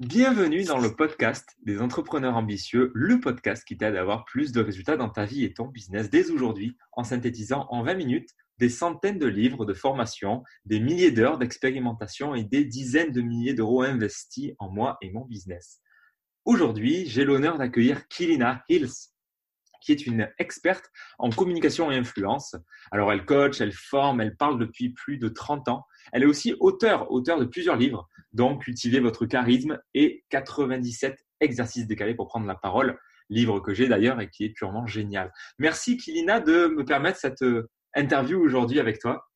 Bienvenue dans le podcast des entrepreneurs ambitieux, le podcast qui t'aide à avoir plus de résultats dans ta vie et ton business dès aujourd'hui en synthétisant en 20 minutes des centaines de livres de formation, des milliers d'heures d'expérimentation et des dizaines de milliers d'euros investis en moi et mon business. Aujourd'hui, j'ai l'honneur d'accueillir Kilina Hills, qui est une experte en communication et influence. Alors, elle coach, elle forme, elle parle depuis plus de 30 ans. Elle est aussi auteur, auteur de plusieurs livres, donc cultiver votre charisme et 97 exercices décalés pour prendre la parole, livre que j'ai d'ailleurs et qui est purement génial. Merci Kilina de me permettre cette euh, interview aujourd'hui avec toi.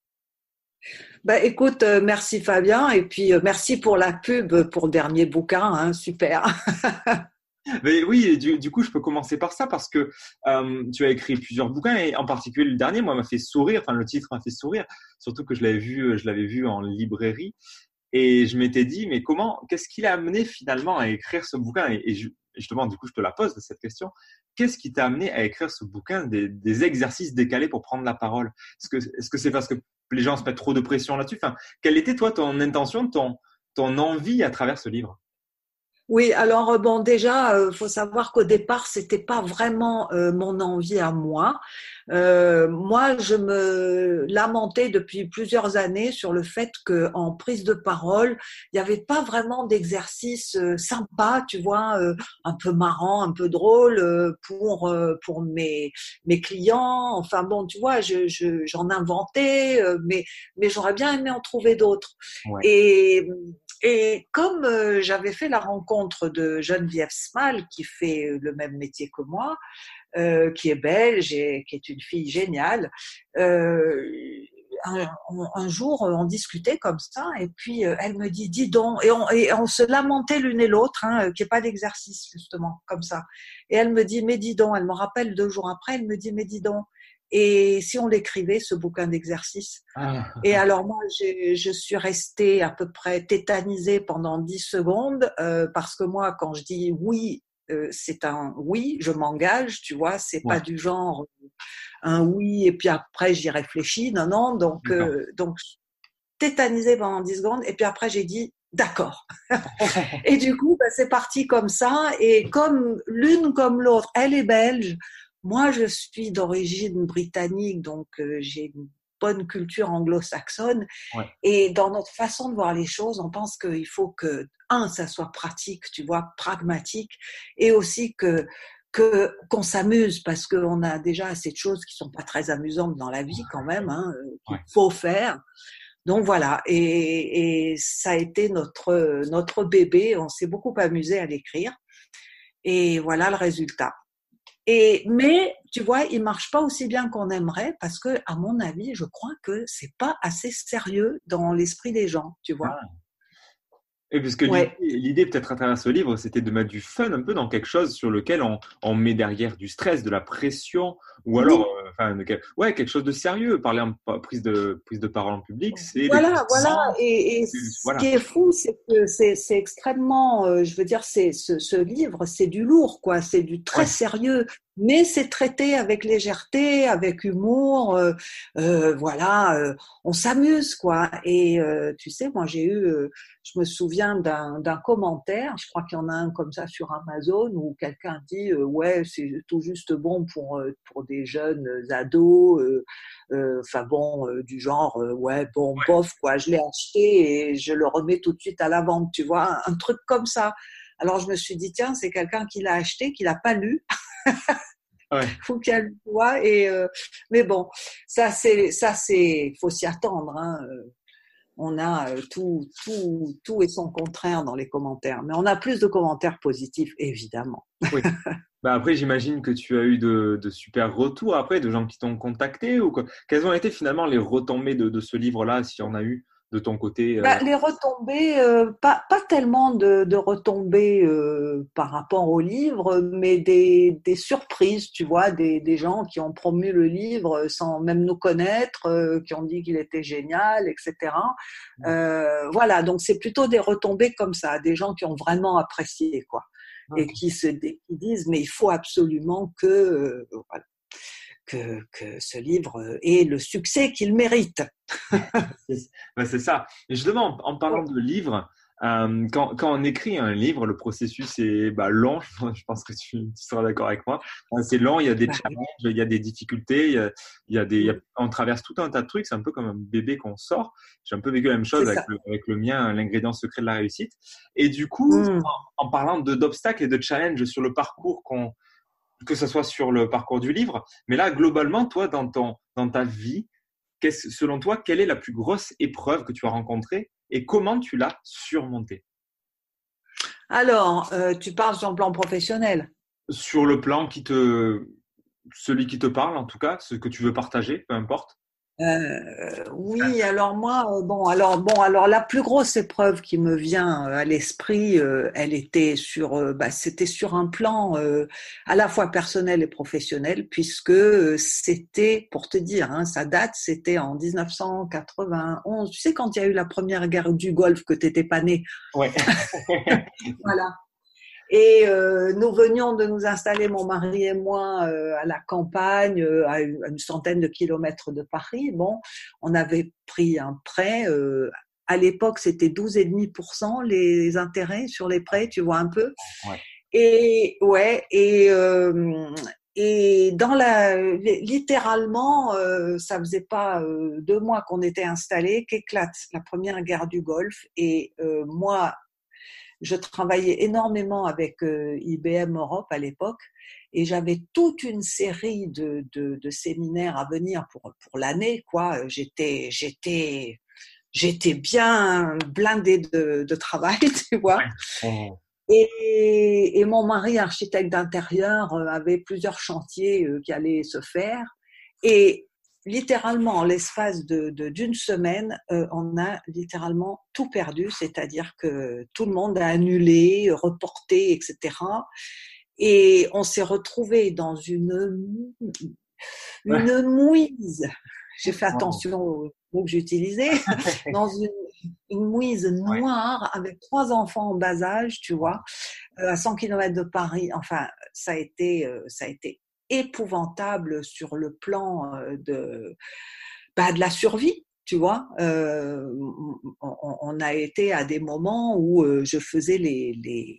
Bah, écoute, euh, merci Fabien et puis euh, merci pour la pub pour le dernier bouquin, hein, super. Oui, du, du, coup, je peux commencer par ça parce que tu as écrit plusieurs bouquins et en particulier le dernier, moi, m'a fait sourire. Enfin, le titre m'a fait sourire, surtout que je l'avais vu, je l'avais vu en librairie et je m'étais dit, mais comment, qu'est-ce qui l'a amené finalement à écrire ce bouquin Et, je, justement, du coup, je te la pose cette question. Qu'est-ce qui t'a amené à écrire ce bouquin des, exercices décalés pour prendre la parole? Est-ce que c'est parce que les gens se mettent trop de pression là-dessus? Quelle était toi ton intention, ton ton envie à travers ce livre? Oui, alors euh, bon, déjà, il euh, faut savoir qu'au départ, c'était pas vraiment euh, mon envie à moi. moi, je me lamentais depuis plusieurs années sur le fait que en prise de parole, il n'y avait pas vraiment d'exercice sympa, tu vois, un peu marrant, un peu drôle pour pour mes mes clients. Enfin bon, tu vois, je j'en inventais, mais mais j'aurais bien aimé en trouver d'autres. Et et comme euh, j'avais fait la rencontre de Geneviève Smal, qui fait euh, le même métier que moi, euh, qui est belge et qui est une fille géniale, euh, un, un, jour on discutait comme ça et puis elle me dit dis donc et on, et on se lamentait l'une et l'autre hein, qu'il n'y ait pas d'exercice justement comme ça. Et elle me dit mais dis donc elle me rappelle deux jours après elle me dit mais dis donc et si on l'écrivait, ce bouquin d'exercice ah. Et alors moi, je suis restée à peu près tétanisée pendant dix secondes euh, parce que moi, quand je dis oui, euh, c'est un oui, je m'engage, tu vois, c'est pas du genre euh, un oui et puis après j'y réfléchis. Non, non, donc euh, donc tétanisée pendant dix secondes et puis après j'ai dit d'accord. et du coup, bah, c'est parti comme ça et comme l'une comme l'autre, elle est belge. Moi, je suis d'origine britannique, donc euh, j'ai une bonne culture anglo-saxonne. Et dans notre façon de voir les choses, on pense qu'il faut que, un, ça soit pratique, tu vois, pragmatique, et aussi que que qu'on s'amuse parce qu'on a déjà assez de choses qui sont pas très amusantes dans la vie quand même, hein, euh, qu'il faut faire. Donc voilà, et, et, ça a été notre notre bébé. On s'est beaucoup amusé à l'écrire, et voilà le résultat. Et, mais, tu vois, il marche pas aussi bien qu'on aimerait parce que, à mon avis, je crois que c'est pas assez sérieux dans l'esprit des gens, tu vois. Ah. Et parce que l'idée, peut-être à travers ce livre, c'était de mettre du fun un peu dans quelque chose sur lequel on, on met derrière du stress, de la pression, ou alors, euh, enfin, ouais, quelque chose de sérieux. Parler en prise de prise de parole en public, c'est voilà, voilà. Et, et ce qui est fou, c'est que c'est, extrêmement, euh, je veux dire, c'est ce, ce livre, c'est du lourd, quoi. C'est du très sérieux mais c'est traité avec légèreté, avec humour, euh, euh, voilà, on s'amuse quoi. Et tu sais, moi j'ai eu, je me souviens d'un commentaire, je crois qu'il y en a un comme ça sur Amazon où quelqu'un dit ouais c'est tout juste bon pour pour des jeunes ados, enfin bon du genre ouais bon bof quoi, je l'ai acheté et je le remets tout de suite à la vente, tu vois, un, un truc comme ça. Alors je me suis dit tiens c'est quelqu'un qui l'a acheté, qui l'a pas lu. Ouais. faut qu'elle voit et euh, mais bon ça c'est ça c'est faut s'y attendre hein. Euh, on a euh, tout tout tout et son contraire dans les commentaires mais on a plus de commentaires positifs évidemment oui. bah après j'imagine que tu as eu de, de, super retours après de gens qui t'ont contacté ou quoi? quelles ont été finalement les retombées de, de ce livre là s'il y en a eu de ton côté euh? bah, Les retombées, euh, pas, pas tellement de, de retombées euh, par rapport au livre, mais des, des surprises, tu vois, des, des, gens qui ont promu le livre sans même nous connaître, qui ont dit qu'il était génial, etc. voilà, donc c'est plutôt des retombées comme ça, des gens qui ont vraiment apprécié, quoi. Et qui se qui disent mais il faut absolument que voilà, que, que, ce livre ait le succès qu'il mérite. Ben, c'est ça. Et justement, en parlant de livres, Euh, quand, quand, on écrit un livre, le processus est bah, long. Je pense que tu, seras d'accord avec moi. C'est long. Il y a des challenges, il y a des difficultés. Il y a, il y a des, on traverse tout un tas de trucs. C'est un peu comme un bébé qu'on sort. J'ai un peu vécu la même chose avec le, avec le, mien, l'ingrédient secret de la réussite. Et du coup, mmh. en, en, parlant d'obstacles et de challenges sur le parcours qu'on que ce soit sur le parcours du livre, mais là, globalement, toi, dans, ton, dans ta vie, selon toi, quelle est la plus grosse épreuve que tu as rencontrée et comment tu l'as surmontée Alors, euh, tu parles sur le plan professionnel Sur le plan qui te, celui qui te parle, en tout cas, ce que tu veux partager, peu importe. Euh, oui, alors moi, euh, bon, alors bon, alors la plus grosse épreuve qui me vient euh, à l'esprit, elle était sur, bah, c'était sur un plan à la fois personnel et professionnel, puisque c'était, pour te dire, hein, ça date, c'était en 1991. Tu sais quand il y a eu la première guerre du Golfe que t'étais pas né. Ouais. voilà. Et euh, nous venions de nous installer, mon mari et moi, euh, à la campagne, euh, à une centaine de kilomètres de Paris. Bon, on avait pris un prêt. à l'époque, c'était 12,5% les intérêts sur les prêts, tu vois un peu. Ouais. Et ouais, et et dans la, littéralement, ça faisait pas deux mois qu'on était installés qu'éclate la première guerre du Golfe. Et moi, je travaillais énormément avec euh, IBM Europe à l'époque et j'avais toute une série de, de, de, séminaires à venir pour, pour l'année. quoi. J'étais, j'étais, j'étais bien blindée de, de travail, tu vois. Et, et, mon mari, architecte d'intérieur, euh, avait plusieurs chantiers euh, qui allaient se faire. Et littéralement, en l'espace de, d'une semaine, euh, on a littéralement tout perdu, c'est-à-dire que tout le monde a annulé, reporté, etc. Et on s'est retrouvé dans une, une mouise. J'ai fait attention au mot que j'utilisais, dans une, une mouise noire avec trois enfants en bas âge, tu vois, euh, à 100 km de Paris. Enfin, ça a été, euh, ça a été épouvantable sur le plan euh, de, bah, de la survie. Tu vois, euh, on, a été à des moments où euh, je faisais les, les,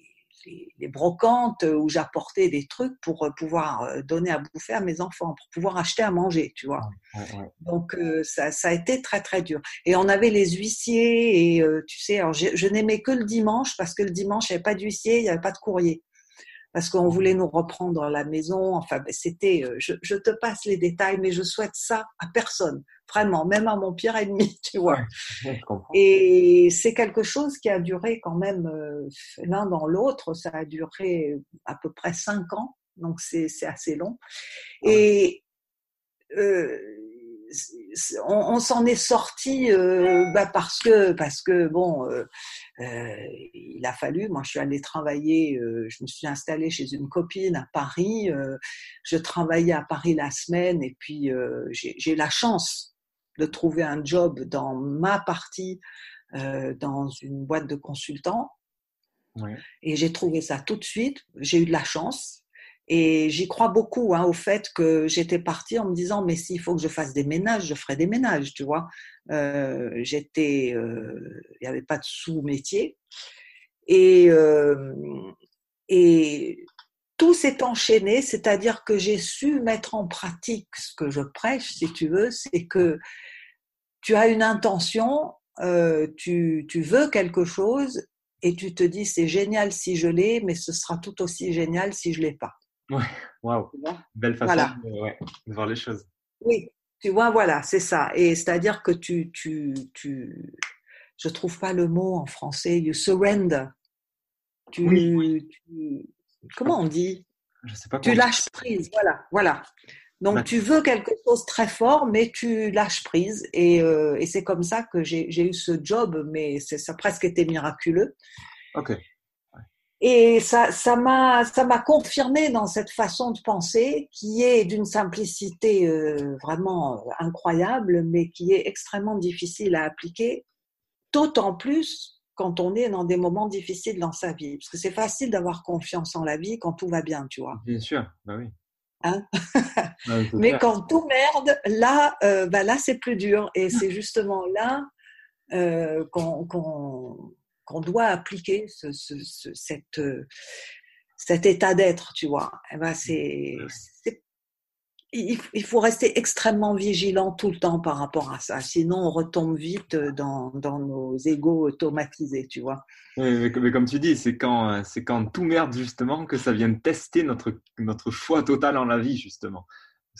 les, brocantes, où j'apportais des trucs pour pouvoir donner à bouffer à mes enfants, pour pouvoir acheter à manger, tu vois. Donc ça, ça, a été très très dur. Et on avait les huissiers et tu sais, alors je, je n'aimais que le dimanche parce que le dimanche il n'y avait pas d'huissier, il n'y avait pas de courrier parce qu'on voulait nous reprendre la maison. Enfin, ben, c'était, euh, je, te passe les détails, mais je souhaite ça à personne, vraiment, même à mon pire ennemi, tu vois. Et c'est quelque chose qui a duré quand même euh, l'un dans l'autre. Ça a duré à peu près cinq ans, donc c'est assez long. Et euh, on, s'en est sorti euh, bah parce que parce que bon, euh, euh, il a fallu. Moi, je suis allée travailler. je me suis installée chez une copine à Paris. je travaillais à Paris la semaine et puis j'ai la chance de trouver un job dans ma partie dans une boîte de consultants. Et j'ai trouvé ça tout de suite. J'ai eu de la chance. Et j'y crois beaucoup hein, au fait que j'étais partie en me disant mais s'il faut que je fasse des ménages, je ferai des ménages, tu vois. Euh, j'étais, euh, il n'y avait pas de sous-métier et euh, et tout s'est enchaîné, c'est-à-dire que j'ai su mettre en pratique ce que je prêche, si tu veux, c'est que tu as une intention, tu, tu veux quelque chose et tu te dis c'est génial si je l'ai, mais ce sera tout aussi génial si je l'ai pas. Ouais, waouh. Belle façon de, voir les choses. Oui, tu vois, voilà, c'est ça. Et c'est-à-dire que tu, tu, tu, je trouve pas le mot en français, you surrender. Tu, oui, comment on dit? Je sais pas. Tu lâches prise, voilà, voilà. Donc bah tu veux quelque chose de très fort, mais tu lâches prise. Et, euh, et c'est comme ça que j'ai eu ce job, mais ça a presque été miraculeux. Ok. Et ça, ça m'a, ça m'a confirmé dans cette façon de penser qui est d'une simplicité euh, vraiment incroyable, mais qui est extrêmement difficile à appliquer, d'autant plus quand on est dans des moments difficiles dans sa vie. Parce que c'est facile d'avoir confiance en la vie quand tout va bien, tu vois. Bien sûr, bah oui. Hein? Mais quand tout merde, là, euh, bah là c'est plus dur. Et c'est justement là euh, qu'on qu'on doit appliquer ce, ce, cette, cet état d'être, tu vois. Eh ben c'est, il, faut rester extrêmement vigilant tout le temps par rapport à ça. Sinon, on retombe vite dans, dans nos égaux automatisés, tu vois. Oui, mais, comme tu dis, c'est quand, c'est quand tout merde, justement, que ça vient tester notre, notre choix total en la vie, justement.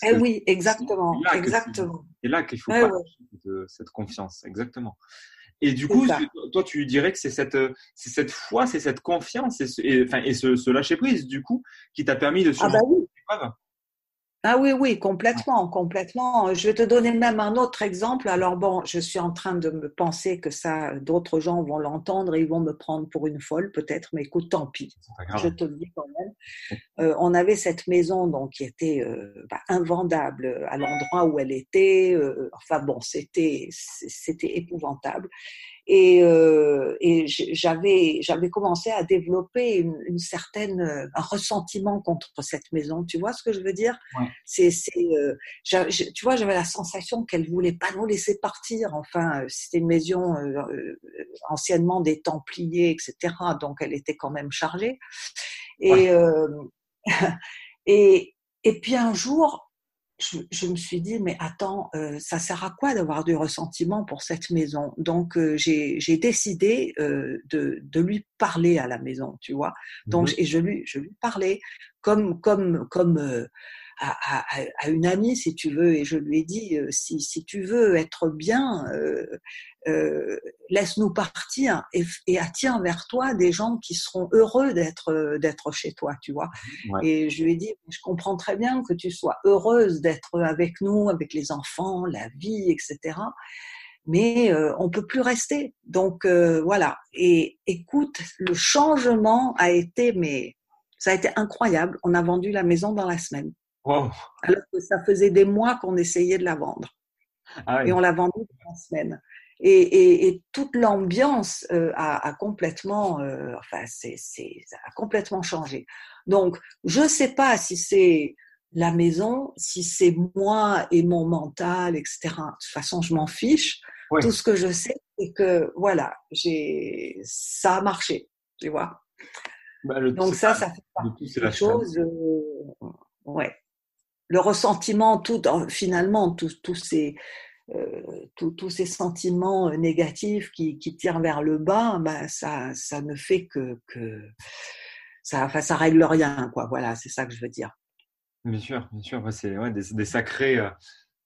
eh oui, exactement. C'est exactement. là qu'il faut pas de cette confiance, exactement. Et du coup, toi, tu dirais que c'est cette, c'est cette foi, c'est cette confiance et, enfin, et ce, lâcher prise, du coup, qui t'a permis de ah bah surmonter ah oui, oui, complètement, complètement. Je vais te donner même un autre exemple. Alors bon, je suis en train de me penser que ça, d'autres gens vont l'entendre et ils vont me prendre pour une folle, peut-être, mais écoute, tant pis. Je te le dis quand même. Euh, on avait cette maison donc qui était euh, bah, invendable à l'endroit où elle était. Euh, enfin bon, c'était c'était épouvantable et, euh, et j'avais j'avais commencé à développer une, une, certaine euh, un ressentiment contre cette maison. Tu vois ce que je veux dire? C'est c'est euh, tu vois j'avais la sensation qu'elle voulait pas nous laisser partir. Enfin c'était une maison euh, anciennement des Templiers etc donc elle était quand même chargée. Et et et puis un jour je, me suis dit, mais attends, euh, ça sert à quoi d'avoir du ressentiment pour cette maison? Donc, euh, j'ai décidé euh, de, de, lui parler à la maison, tu vois? Donc, mmh et je lui, je lui parlais comme, comme, comme à, à, une amie, si tu veux, et je lui ai dit, euh, si, si tu veux être bien, euh, euh, laisse-nous partir et, et, attire vers toi des gens qui seront heureux d'être d'être chez toi, tu vois. Et je lui ai dit, je comprends très bien que tu sois heureuse d'être avec nous, avec les enfants, la vie, etc. Mais euh, on peut plus rester. Donc voilà. Et écoute, le changement a été, mais ça a été incroyable. On a vendu la maison dans la semaine. Alors que ça faisait des mois qu'on essayait de la vendre. Ah et on l'a vendue la semaine. Et, et, toute l'ambiance euh, a, a, complètement, euh, enfin, c'est, a complètement changé. Donc, je ne sais pas si c'est la maison, si c'est moi et mon mental, etc. De toute façon, je m'en fiche. Tout ce que je sais, c'est que voilà, j'ai, ça a marché, tu vois. Bah, Donc ça, ça fait partie des choses. Euh, ouais le ressentiment, tout, finalement, tous ces, euh, tous ces sentiments euh, négatifs qui, qui, tirent vers le bas, bah, ça, ça ne fait que, que ça, enfin, ça règle rien, quoi. Voilà, c'est ça que je veux dire. Bien sûr, bien sûr. c'est ouais, des, des, sacrés, euh,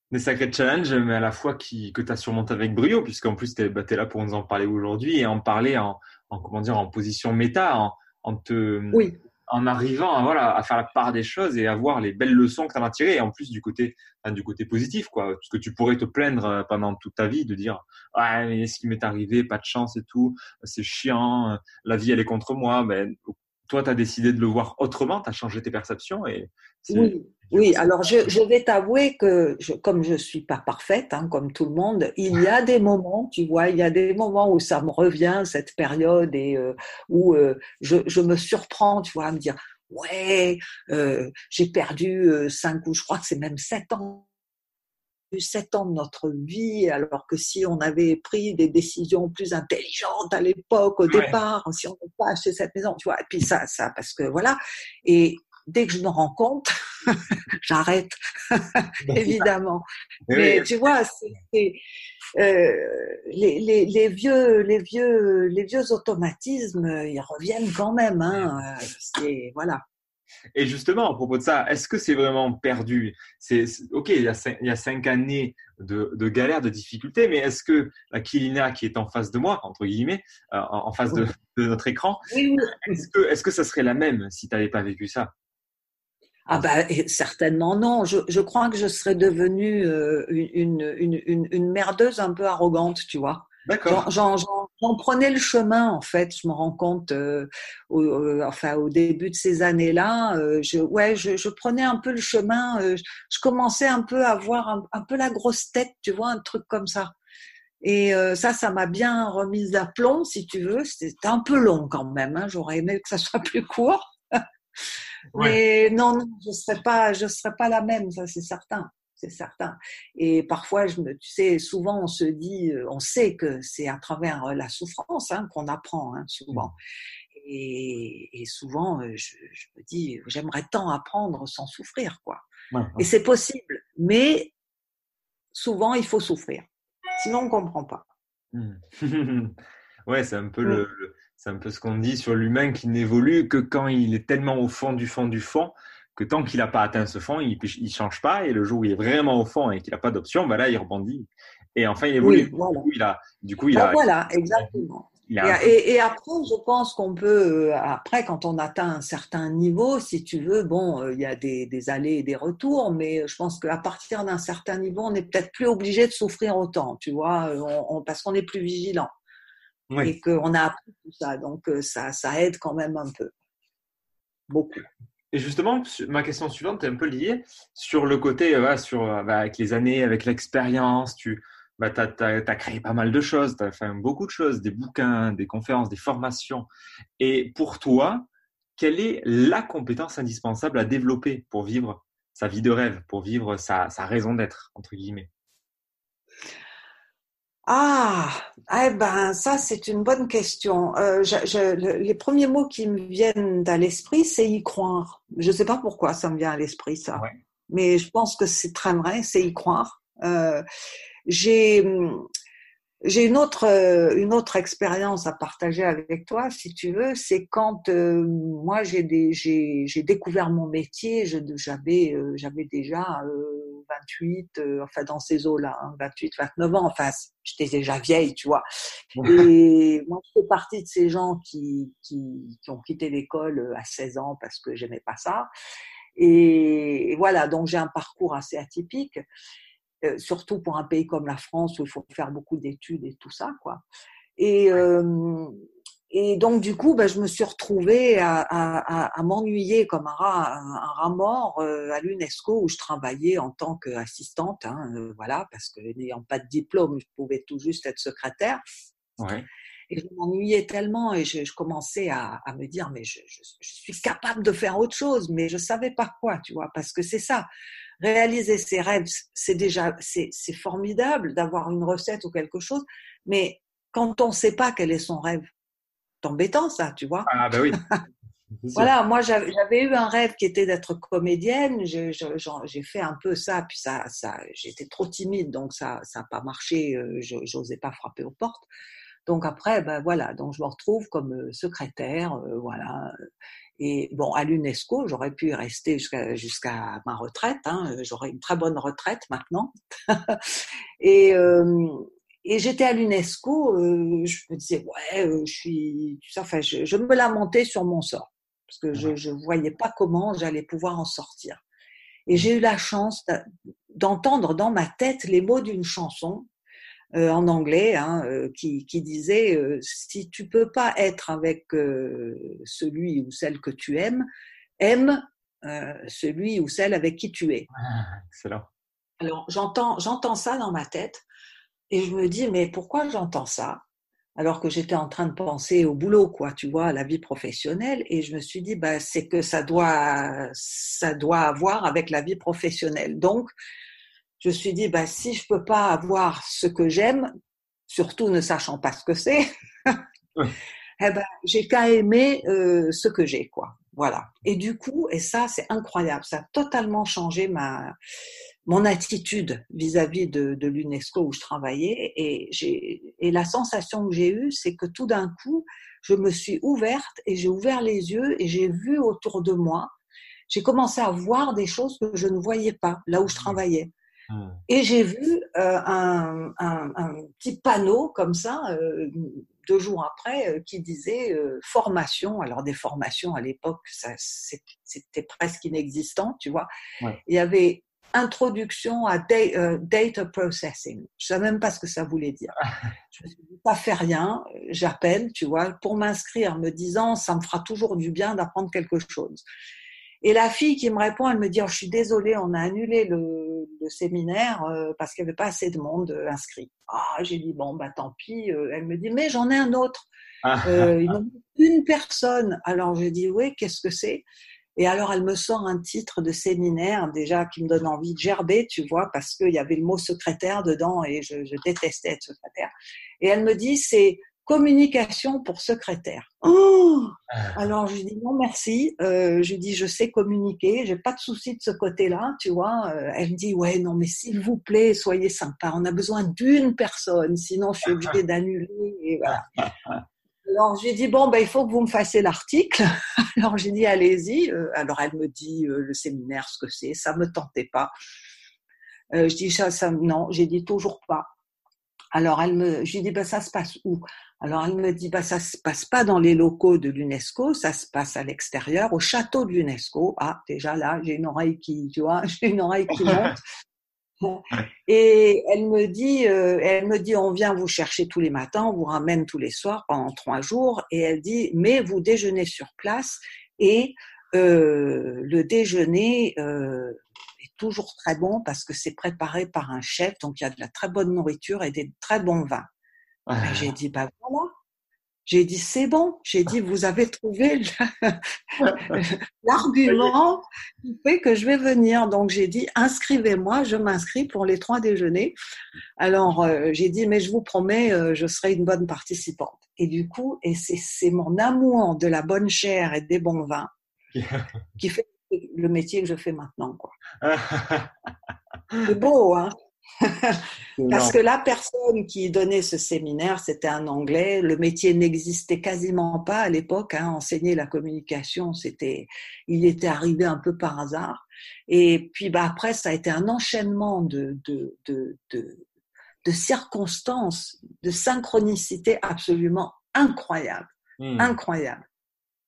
des sacrés challenges, mais à la fois qui, que tu as surmonté avec brio, puisqu'en plus, tu es, bah, là pour nous en parler aujourd'hui et en parler en, en, comment dire, en position méta, en, en te, oui en arrivant à, voilà, à faire la part des choses et à voir les belles leçons que tu en as tirées. Et en plus, du côté, du côté positif, quoi. Parce que tu pourrais te plaindre euh, pendant toute ta vie de dire, ah, mais ce qui m'est arrivé, pas de chance et tout, c'est chiant, la vie, elle est contre moi. Ben, toi, tu as décidé de le voir autrement, tu as changé tes perceptions et oui, oui. Alors je, je vais t'avouer que je, comme je suis pas parfaite, hein, comme tout le monde, il y a des moments, tu vois, il y a des moments où ça me revient cette période et euh, où euh, je, je, me surprends, tu vois, à me dire ouais, euh, j'ai perdu cinq ou je crois que c'est même sept ans sept ans de notre vie, alors que si on avait pris des décisions plus intelligentes à l'époque, au départ, si on n'avait pas acheté cette maison, tu vois, et puis ça, ça, parce que voilà, et dès que je me rends compte, j'arrête, évidemment. Mais tu vois, c'est, euh, les, les, les, vieux, les vieux, les vieux automatismes, ils reviennent quand même. Hein. C'est voilà. Et justement, à propos de ça, est-ce que c'est vraiment perdu? C'est ok, il y, a cinq, il y a cinq années de, de galère, de difficultés, mais est-ce que la Kilina qui est en face de moi, entre guillemets, euh, en, face de, de, notre écran, est-ce que ça serait la même si tu n'avais pas vécu ça? Ah bah certainement non. Je, je crois que je serais devenue euh, une, une, une, une, merdeuse un peu arrogante, tu vois. D'accord. J'en prenais le chemin en fait. Je me rends compte, euh, au, euh, enfin au début de ces années-là, euh, je, ouais, je, je, prenais un peu le chemin. Euh, je commençais un peu à avoir un, un, peu la grosse tête, tu vois, un truc comme ça. Et ça, ça m'a bien remise à plomb, si tu veux. C'était un peu long quand même. Hein. J'aurais aimé que ça soit plus court. Mais non, non, je serais pas, je serais pas la même, ça c'est certain. C'est certain. Et parfois, je me, tu sais, souvent on se dit, euh, on sait que c'est à travers euh, la souffrance hein, qu'on apprend, hein, souvent. Et, et souvent, euh, je, je, me dis, j'aimerais tant apprendre sans souffrir, quoi. Et c'est possible, mais souvent il faut souffrir, sinon on comprend pas. Mmh. ouais, c'est un peu le, mmh. c'est un peu ce qu'on dit sur l'humain qui n'évolue que quand il est tellement au fond du fond du fond que tant qu'il n'a pas atteint ce fond, il ne change pas. Et le jour où il est vraiment au fond et qu'il n'a pas d'option, bah là, il rebondit. Et enfin, il évolue. voilà. Du coup, il a. Du coup, il a voilà, exactement. Et, et, après, je pense qu'on peut, euh, après, quand on atteint un certain niveau, si tu veux, bon, euh, il y a des, des allées et des retours, mais je pense qu'à partir d'un certain niveau, on n'est peut-être plus obligé de souffrir autant, tu vois, euh, on, parce qu'on est plus vigilant. Oui. Et qu'on a appris tout ça. Donc, ça, ça aide quand même un peu. Beaucoup. Et justement, ma question suivante est un peu liée sur le côté, euh, sur, euh, bah, avec les années, avec l'expérience, tu bah, as, créé pas mal de choses, tu as fait beaucoup de choses, des bouquins, des conférences, des formations. Et pour toi, quelle est la compétence indispensable à développer pour vivre sa vie de rêve, pour vivre sa, sa raison d'être, entre guillemets? Ah, eh ben ça c'est une bonne question. Euh, je, je, les premiers mots qui me viennent à l'esprit, c'est y croire. Je ne sais pas pourquoi ça me vient à l'esprit ça, ouais. mais je pense que c'est très vrai, c'est y croire. Euh, j'ai j'ai une autre euh, une autre expérience à partager avec toi, si tu veux. C'est quand euh, moi j'ai j'ai découvert mon métier. J'avais euh, j'avais déjà 28, enfin dans ces eaux-là, 28, hein, 29 ans. Enfin, j'étais déjà vieille, tu vois. Et moi, je fais partie de ces gens qui qui, qui ont quitté l'école à 16 ans parce que j'aimais pas ça. Et voilà, donc j'ai un parcours assez atypique. Euh, surtout pour un pays comme la France où il faut faire beaucoup d'études et tout ça, quoi. Et, euh, et donc, du coup, ben, je me suis retrouvée à, à, à m'ennuyer comme un rat, un, rat mort euh, à l'UNESCO où je travaillais en tant qu'assistante, hein, voilà, parce que n'ayant pas de diplôme, je pouvais tout juste être secrétaire. Ouais. Et je m'ennuyais tellement et je, je commençais à, à, me dire, mais je, je, je, suis capable de faire autre chose, mais je savais pas quoi, tu vois, parce que c'est ça réaliser ses rêves, c'est déjà, c'est, formidable d'avoir une recette ou quelque chose, mais quand on ne sait pas quel est son rêve, c'est embêtant ça, tu vois. Ah ben oui. voilà, moi j'avais eu un rêve qui était d'être comédienne. J'ai fait un peu ça, puis ça, ça j'étais trop timide, donc ça, ça n'a pas marché. Euh, j'osais pas frapper aux portes. Donc après, ben voilà, donc je me retrouve comme euh, secrétaire, euh, voilà. Et bon, à l'UNESCO, j'aurais pu y rester jusqu'à jusqu'à ma retraite. Hein, j'aurais une très bonne retraite maintenant. et euh, et j'étais à l'UNESCO, euh, je me disais ouais, euh, je suis, enfin, je, je, me lamentais sur mon sort parce que je je voyais pas comment j'allais pouvoir en sortir. Et j'ai eu la chance d'entendre dans ma tête les mots d'une chanson euh, en anglais, hein, euh, qui, qui, disait euh, si tu peux pas être avec celui ou celle que tu aimes, aime celui ou celle avec qui tu es. Ah, excellent. Alors j'entends j'entends ça dans ma tête et je me dis mais pourquoi j'entends ça alors que j'étais en train de penser au boulot, quoi, tu vois, à la vie professionnelle, et je me suis dit, bah, c'est que ça doit, ça doit avoir avec la vie professionnelle. Donc, je me suis dit, bah, si je peux pas avoir ce que j'aime, surtout ne sachant pas ce que c'est, eh ben, j'ai qu'à aimer euh, ce que j'ai, quoi. Voilà. Et du coup, et ça, c'est incroyable. Ça a totalement changé ma, mon attitude vis-à-vis de, de l'UNESCO où je travaillais. Et j'ai, et la sensation que j'ai eue, c'est que tout d'un coup, je me suis ouverte et j'ai ouvert les yeux et j'ai vu autour de moi. J'ai commencé à voir des choses que je ne voyais pas là où je travaillais. Hmm. Et j'ai vu euh, un, un, un, petit panneau comme ça, euh, deux jours après, euh, qui disait formation. Alors des formations à l'époque, c'était presque inexistant, tu vois. Ouais. Il y avait introduction à data processing. Je savais même pas ce que ça voulait dire. Je me suis pas fait rien, j'appelle, tu vois, pour m'inscrire, me disant, ça me fera toujours du bien d'apprendre quelque chose. Et la fille qui me répond, elle me dit, oh, je suis désolée, on a annulé le, le séminaire euh, parce qu'il n'y avait pas assez de monde euh, inscrit. Ah, j'ai dit, bon, bah tant pis. Euh, elle me dit, mais j'en ai un autre. Ah. Une personne. Alors j'ai dit, oui, qu'est-ce que c'est? Et alors, elle me sort un titre de séminaire, déjà, qui me donne envie de gerber, tu vois, parce qu'il y avait le mot secrétaire dedans et je, je détestais être secrétaire. Et elle me dit, c'est communication pour secrétaire. Oh Alors je lui dis non merci. Euh, je lui dis je sais communiquer, j'ai pas de souci de ce côté-là, tu vois. Euh, elle me dit ouais non mais s'il vous plaît soyez sympa, on a besoin d'une personne, sinon je suis obligée d'annuler. Et voilà. Alors j'ai dit bon ben il faut que vous me fassiez l'article. Alors j'ai dit allez-y. Euh, alors elle me dit euh, le séminaire ce que c'est, ça me tentait pas. Euh, je dis ça, ça non, j'ai dit toujours pas. Alors elle me, j'ai dit ben ça se passe où? Alors elle me dit bah ça se passe pas dans les locaux de l'UNESCO, ça se passe à l'extérieur, au château de l'UNESCO. Ah déjà là j'ai une oreille qui, tu vois, j'ai une oreille qui monte. Et elle me dit, euh, elle me dit, on vient vous chercher tous les matins, on vous ramène tous les soirs pendant trois jours. Et elle dit, mais vous déjeunez sur place et euh, le déjeuner euh, est toujours très bon parce que c'est préparé par un chef, donc il y a de la très bonne nourriture et des très bons vins. J'ai dit, bah voilà. J'ai dit, c'est bon. J'ai dit, vous avez trouvé l'argument qui fait que je vais venir. Donc, j'ai dit, inscrivez-moi, je m'inscris pour les trois déjeuners. Alors, euh, j'ai dit, mais je vous promets, euh, je serai une bonne participante. Et du coup, et c'est mon amour de la bonne chair et des bons vins qui fait le métier que je fais maintenant. c'est beau, hein Parce que la personne qui donnait ce séminaire, c'était un Anglais. Le métier n'existait quasiment pas à l'époque. Hein. Enseigner la communication, c'était, il était arrivé un peu par hasard. Et puis bah après, ça a été un enchaînement de de, de, de, de circonstances, de synchronicité absolument incroyable, hmm. incroyable.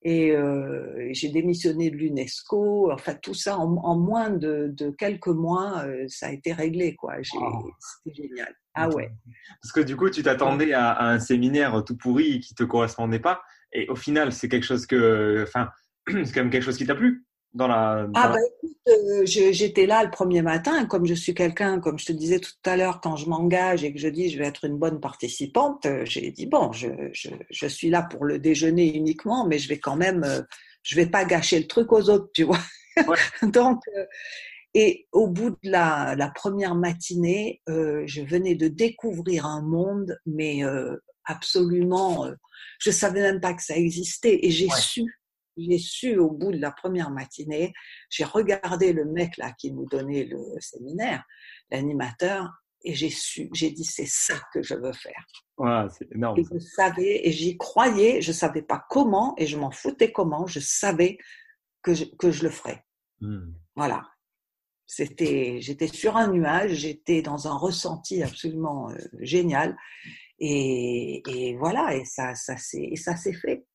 Et euh, j'ai démissionné de l'UNESCO. Enfin, tout ça en, moins de, quelques mois, euh, ça a été réglé, quoi. C'était génial. Ah ouais. Parce que du coup, tu t'attendais à, un séminaire tout pourri qui te correspondait pas, et au final, c'est quelque chose que, enfin, c'est quand même quelque chose qui t'a plu ah bah écoute, euh, j'étais là le premier matin, comme je suis quelqu'un, comme je te disais tout à l'heure, quand je m'engage et que je dis je vais être une bonne participante, euh, j'ai dit bon, je, je, je, suis là pour le déjeuner uniquement, mais je vais quand même, euh, je vais pas gâcher le truc aux autres, tu vois. Donc, et au bout de la, la première matinée, je venais de découvrir un monde, mais absolument, je savais même pas que ça existait, et j'ai su j'ai su au bout de la première matinée, j'ai regardé le mec là qui nous donnait le séminaire, l'animateur, et j'ai su, j'ai dit c'est ça que je veux faire. c'est énorme. Et je savais, et j'y croyais, je savais pas comment, et je m'en foutais comment, je savais que je, que je le ferais. Hmm. Voilà. C'était, j'étais sur un nuage, j'étais dans un ressenti absolument euh, génial, et, et, voilà, et ça, ça et ça s'est fait.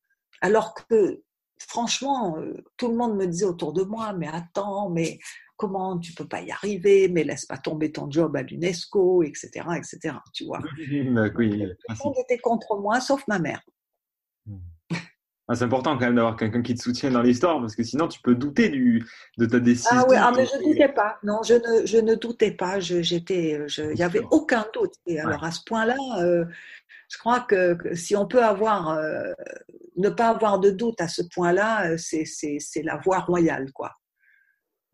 Alors que franchement, euh, tout le monde me disait autour de moi, mais attends, mais comment tu peux pas y arriver, mais laisse pas tomber ton job à l'UNESCO, etc., etc. Tu vois. Bah tout le monde était contre moi, sauf ma mère. Hmm. Ah, c'est important quand même d'avoir quelqu'un qui te soutient dans l'histoire, parce que sinon tu peux douter du, de ta décision. Ah oui, ah, mais je ne doutais pas. Non, je ne, je ne doutais pas. J'étais, il n'y avait aucun doute. Et alors à ce point-là, euh, je crois que, si on peut avoir, euh, ne pas avoir de doute à ce point-là, euh, c'est la voie royale, quoi.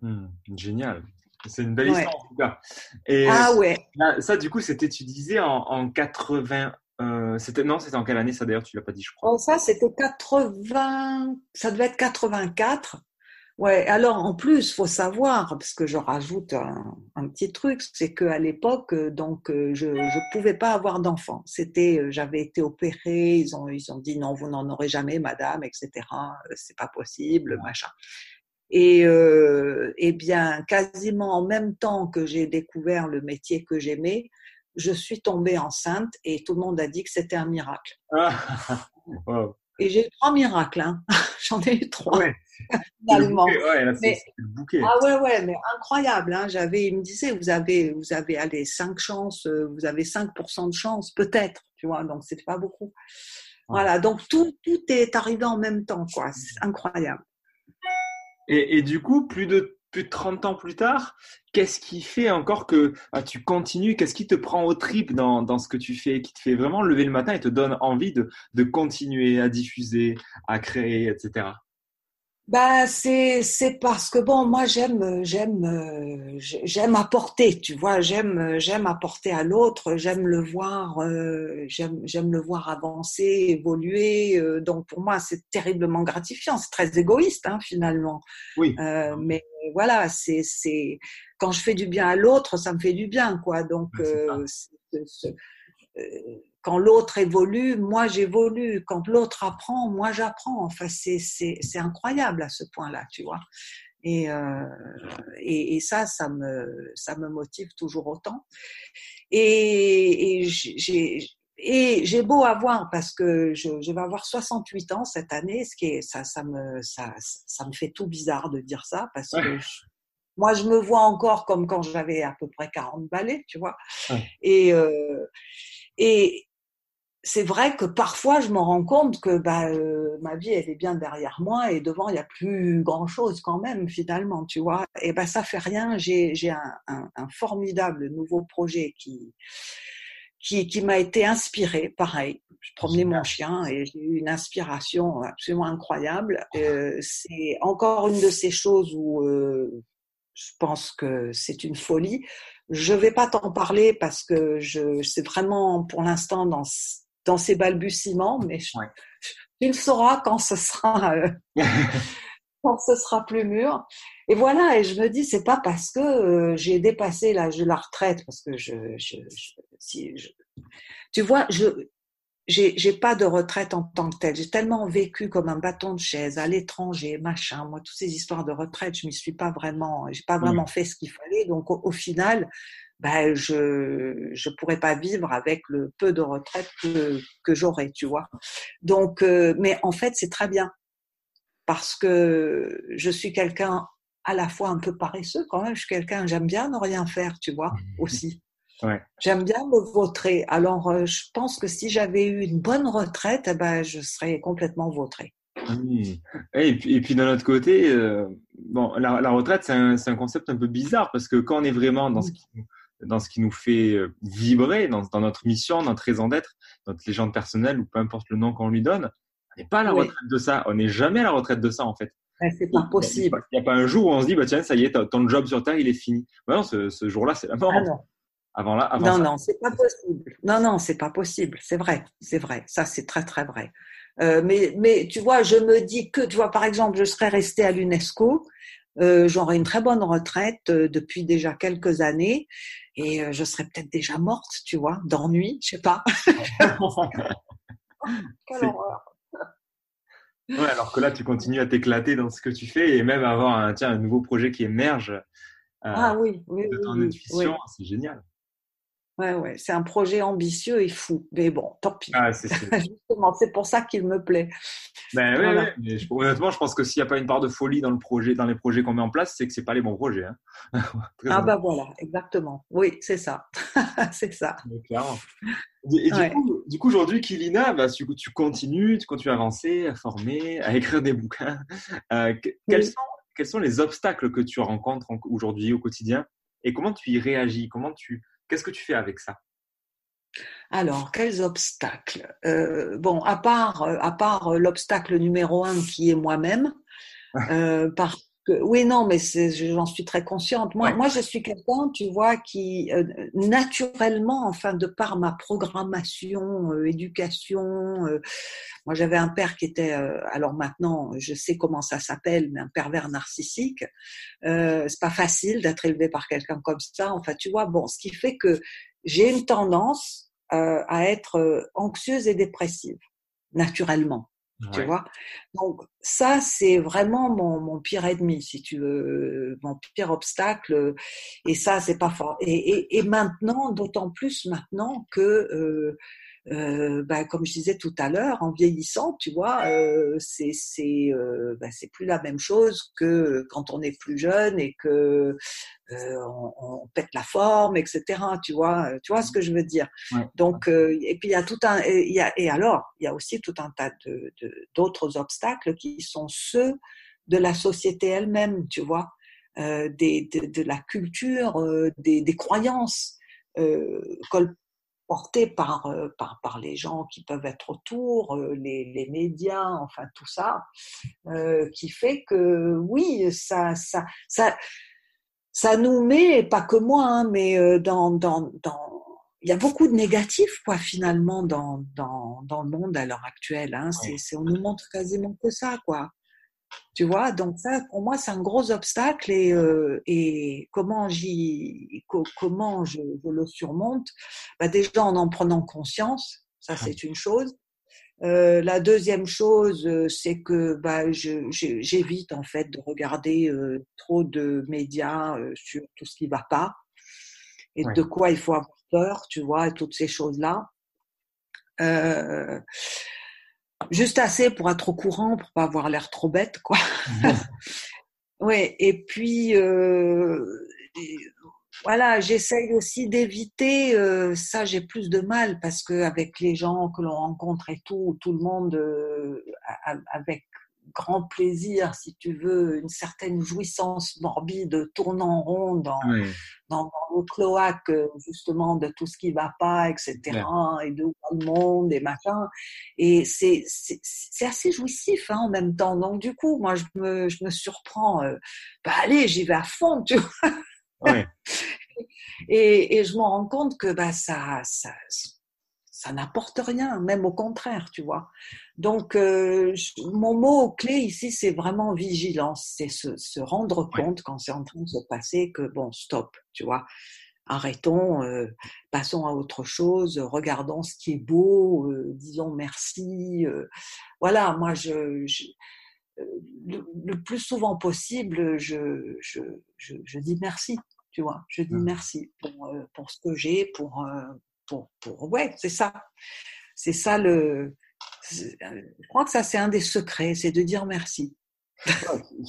Hmm, génial. C'est une belle histoire en tout cas. Et ah ouais. ça, du coup, c'était, disais, en, en 80. Euh, c'était non, c'était en quelle année ça d'ailleurs Tu l'as pas dit, je crois. Oh, ça, c'était 80. Ça devait être 84. Ouais, alors en plus, faut savoir, parce que je rajoute un, petit truc, c'est qu'à l'époque, euh, donc, euh, je ne pouvais pas avoir d'enfant. C'était, euh, j'avais été opérée, ils ont, ils ont dit non, vous n'en aurez jamais, madame, etc. C'est pas possible, machin. Et euh, eh bien, quasiment en même temps que j'ai découvert le métier que j'aimais, je suis tombée enceinte et tout le monde a dit que c'était un miracle. Ah, Et j'ai eu trois miracles, hein. j'en ai eu trois. Ouais. finalement. Ah ouais, ouais, mais incroyable. Hein. J'avais, il me disait, vous avez, vous avez allez, 5 chances, euh, vous avez 5% de chance, peut-être, tu vois, donc c'est pas beaucoup. Voilà, donc tout, tout est arrivé en même temps, quoi. C'est incroyable. Et, et, du coup, plus de plus de 30 ans plus tard, qu'est-ce qui fait encore que ah, tu continues Qu'est-ce qui te prend au trip dans, ce que tu fais, qui te fait vraiment lever le matin et te donne envie de continuer à diffuser, à créer, etc. bah, c'est c'est parce que bon, moi j'aime j'aime euh, j'aime apporter, tu vois, j'aime j'aime apporter à l'autre, j'aime le voir euh, j'aime j'aime le voir avancer, évoluer. Euh, donc pour moi c'est terriblement gratifiant, c'est très égoïste hein, finalement. Oui. mais voilà, c'est c'est quand je fais du bien à l'autre, ça me fait du bien quoi. Donc quand l'autre évolue, moi j'évolue. Quand l'autre apprend, moi j'apprends. Enfin, c'est, c'est, c'est incroyable à ce point-là, tu vois. Et, euh, et, et, ça, ça me, ça me motive toujours autant. Et, et j'ai, et j'ai beau avoir, parce que je, je, vais avoir 68 ans cette année, ce qui est, ça, ça, me, ça, ça me fait tout bizarre de dire ça, parce que moi, je me vois encore comme quand j'avais à peu près 40 balais, tu vois. Et, euh, et, c'est vrai que parfois je me rends compte que bah, euh, ma vie elle est bien derrière moi et devant il y a plus grand chose quand même finalement tu vois. Et ben ça fait rien. J'ai j'ai un, un, un, formidable nouveau projet qui qui, qui m'a été inspiré. Pareil je promenais mon chien et j'ai eu une inspiration absolument incroyable. Euh, c'est encore une de ces choses où euh, je pense que c'est une folie. Je vais pas t'en parler parce que je c'est vraiment pour l'instant dans dans ses balbutiements, mais tu le sauras quand ce sera euh, quand ce sera plus mûr. Et voilà, et je me dis, c'est pas parce que euh, j'ai dépassé l'âge de la retraite, parce que je, je, si tu vois, je j'ai pas de retraite en tant que telle. J'ai tellement vécu comme un bâton de chaise à l'étranger, machin. Moi, toutes ces histoires de retraite, je m'y suis pas vraiment, j'ai pas vraiment fait ce qu'il fallait. Donc, au, au final, ben, je je pourrais pas vivre avec le peu de retraite que, que j'aurais, tu vois. Donc, euh, mais en fait, c'est très bien parce que je suis quelqu'un à la fois un peu paresseux quand même. Je suis quelqu'un, j'aime bien ne rien faire, tu vois, aussi. Ouais. J'aime bien me vautrer. Alors, euh, je pense que si j'avais eu une bonne retraite, eh ben, je serais complètement vautré. Et, puis, et puis d'un autre côté, euh, bon, la, la retraite, c'est un, un, concept un peu bizarre parce que quand on est vraiment dans ce qui, dans ce qui nous fait euh, vibrer, dans, dans notre mission, notre raison d'être, notre légende personnelle ou peu importe le nom qu'on lui donne. On n'est pas à la retraite de ça. On n'est jamais à la retraite de ça, en fait. c'est pas possible. Il n'y a, pas un jour où on se dit, bah, tiens, ça y est, ton job sur Terre, il est fini. Non, ce, ce jour-là, c'est la mort. Ah non. Avant là, avant non, ça. non, c'est pas possible. Non, non, c'est pas possible. C'est vrai, c'est vrai. Ça, c'est très, très vrai. Euh, mais, mais tu vois, je me dis que, tu vois, par exemple, je serais restée à l'UNESCO, euh, j'aurais une très bonne retraite euh, depuis déjà quelques années et euh, je serais peut-être déjà morte, tu vois, d'ennui, je sais pas. Quelle horreur. Ouais, alors que là, tu continues à t'éclater dans ce que tu fais et même avoir un, tiens, un nouveau projet qui émerge euh, ah, oui, oui, de ton oui, intuition, oui. c'est génial. Ouais, ouais, c'est un projet ambitieux et fou. Mais bon, tant pis. Ah, c'est Justement, c'est pour ça qu'il me plaît. Ben oui, voilà. oui, mais je, honnêtement, je pense que s'il n'y a pas une part de folie dans le projet, dans les projets qu'on met en place, c'est que c'est pas les bons projets. Hein. ah bah voilà, exactement. Oui, c'est ça. c'est ça. Mais clairement. Et, Ouais. du coup, du coup aujourd'hui, Kilina, bah, tu, tu continues, tu continues à avancer, à former, à écrire des bouquins. Euh, que- quels, sont, quels sont les obstacles que tu rencontres en- aujourd'hui au quotidien? Et comment tu y réagis? Comment tu, qu'est-ce que tu fais avec ça? Alors, quels obstacles? Euh, Bon, à part, euh, à part euh, l'obstacle numéro un qui est moi-même, euh, parce que oui, non, mais j'en suis très consciente. Moi, Ouais. moi, je suis quelqu'un, tu vois, qui euh, naturellement, enfin, de par ma programmation, euh, éducation, euh, moi, j'avais un père qui était, euh, alors maintenant, je sais comment ça s'appelle, mais un pervers narcissique. Euh, c'est pas facile d'être élevé par quelqu'un comme ça. Enfin, tu vois, bon, ce qui fait que j'ai une tendance euh, à être anxieuse et dépressive naturellement. Tu Ouais. vois? Donc ça, c'est vraiment mon, mon pire ennemi, si tu veux, mon pire obstacle. Et ça, c'est pas fort. Et, et, et maintenant, d'autant plus maintenant que, euh, euh, bah, comme je disais tout à l'heure, en vieillissant, tu vois, euh, c'est c'est euh, bah, c'est plus la même chose que quand on est plus jeune et que euh, on, on pète la forme, etc. Tu vois, tu vois ce que je veux dire. Ouais. Donc, euh, et puis il y a tout un, et, il y a, et alors, il y a aussi tout un tas de de- d'autres obstacles qui sont ceux de la société elle-même, tu vois, euh, des, de, de la culture, euh, des, des croyances euh, porté par, euh, par, par les gens qui peuvent être autour, euh, les, les médias, enfin tout ça, euh, qui fait que oui, ça, ça, ça, ça nous met, pas que moi, hein, mais dans, dans, dans, il y a beaucoup de négatifs quoi finalement dans, dans, dans le monde à l'heure actuelle. Hein. C'est, on nous montre quasiment que ça quoi. Tu vois, donc ça, pour moi, c'est un gros obstacle et, euh, et comment j'y, comment je, je, le surmonte? Bah Déjà en en prenant conscience, ça c'est une chose. Euh, la deuxième chose, euh, c'est que bah, j'évite en fait de regarder euh, trop de médias sur tout ce qui va pas et ouais. de quoi il faut avoir peur, tu vois, et toutes ces choses-là. Euh, juste assez pour être au courant, pour pas avoir l'air trop bête, quoi. ouais. Et puis euh, voilà, j'essaye aussi d'éviter. Euh, ça, j'ai plus de mal parce que avec les gens que l'on rencontre et tout, tout le monde euh, avec grand plaisir, si tu veux, une certaine jouissance morbide tournant rond dans, oui. dans, dans, le cloaque, justement, de tout ce qui va pas, etc., et de le monde, et machin. Et c'est, assez jouissif, hein, en même temps. Donc, du coup, moi, je me, je me surprends, euh, bah, allez, j'y vais à fond, tu vois. Et, et, je me rends compte que, bah, ça, ça, ça n'apporte rien, même au contraire, tu vois. Donc, euh, mon mot clé ici, c'est vraiment vigilance, c'est se, se, rendre compte ouais. quand c'est en train de se passer que, bon, stop, tu vois. Arrêtons, euh, passons à autre chose, regardons ce qui est beau, euh, disons merci. voilà, moi, je, je le, le, plus souvent possible, je, je, je, je, dis merci, tu vois. Je dis mmh. merci pour, pour ce que j'ai, pour, pour, pour ouais, c'est ça. C'est ça le. Je crois que ça, c'est un des secrets, c'est de dire merci.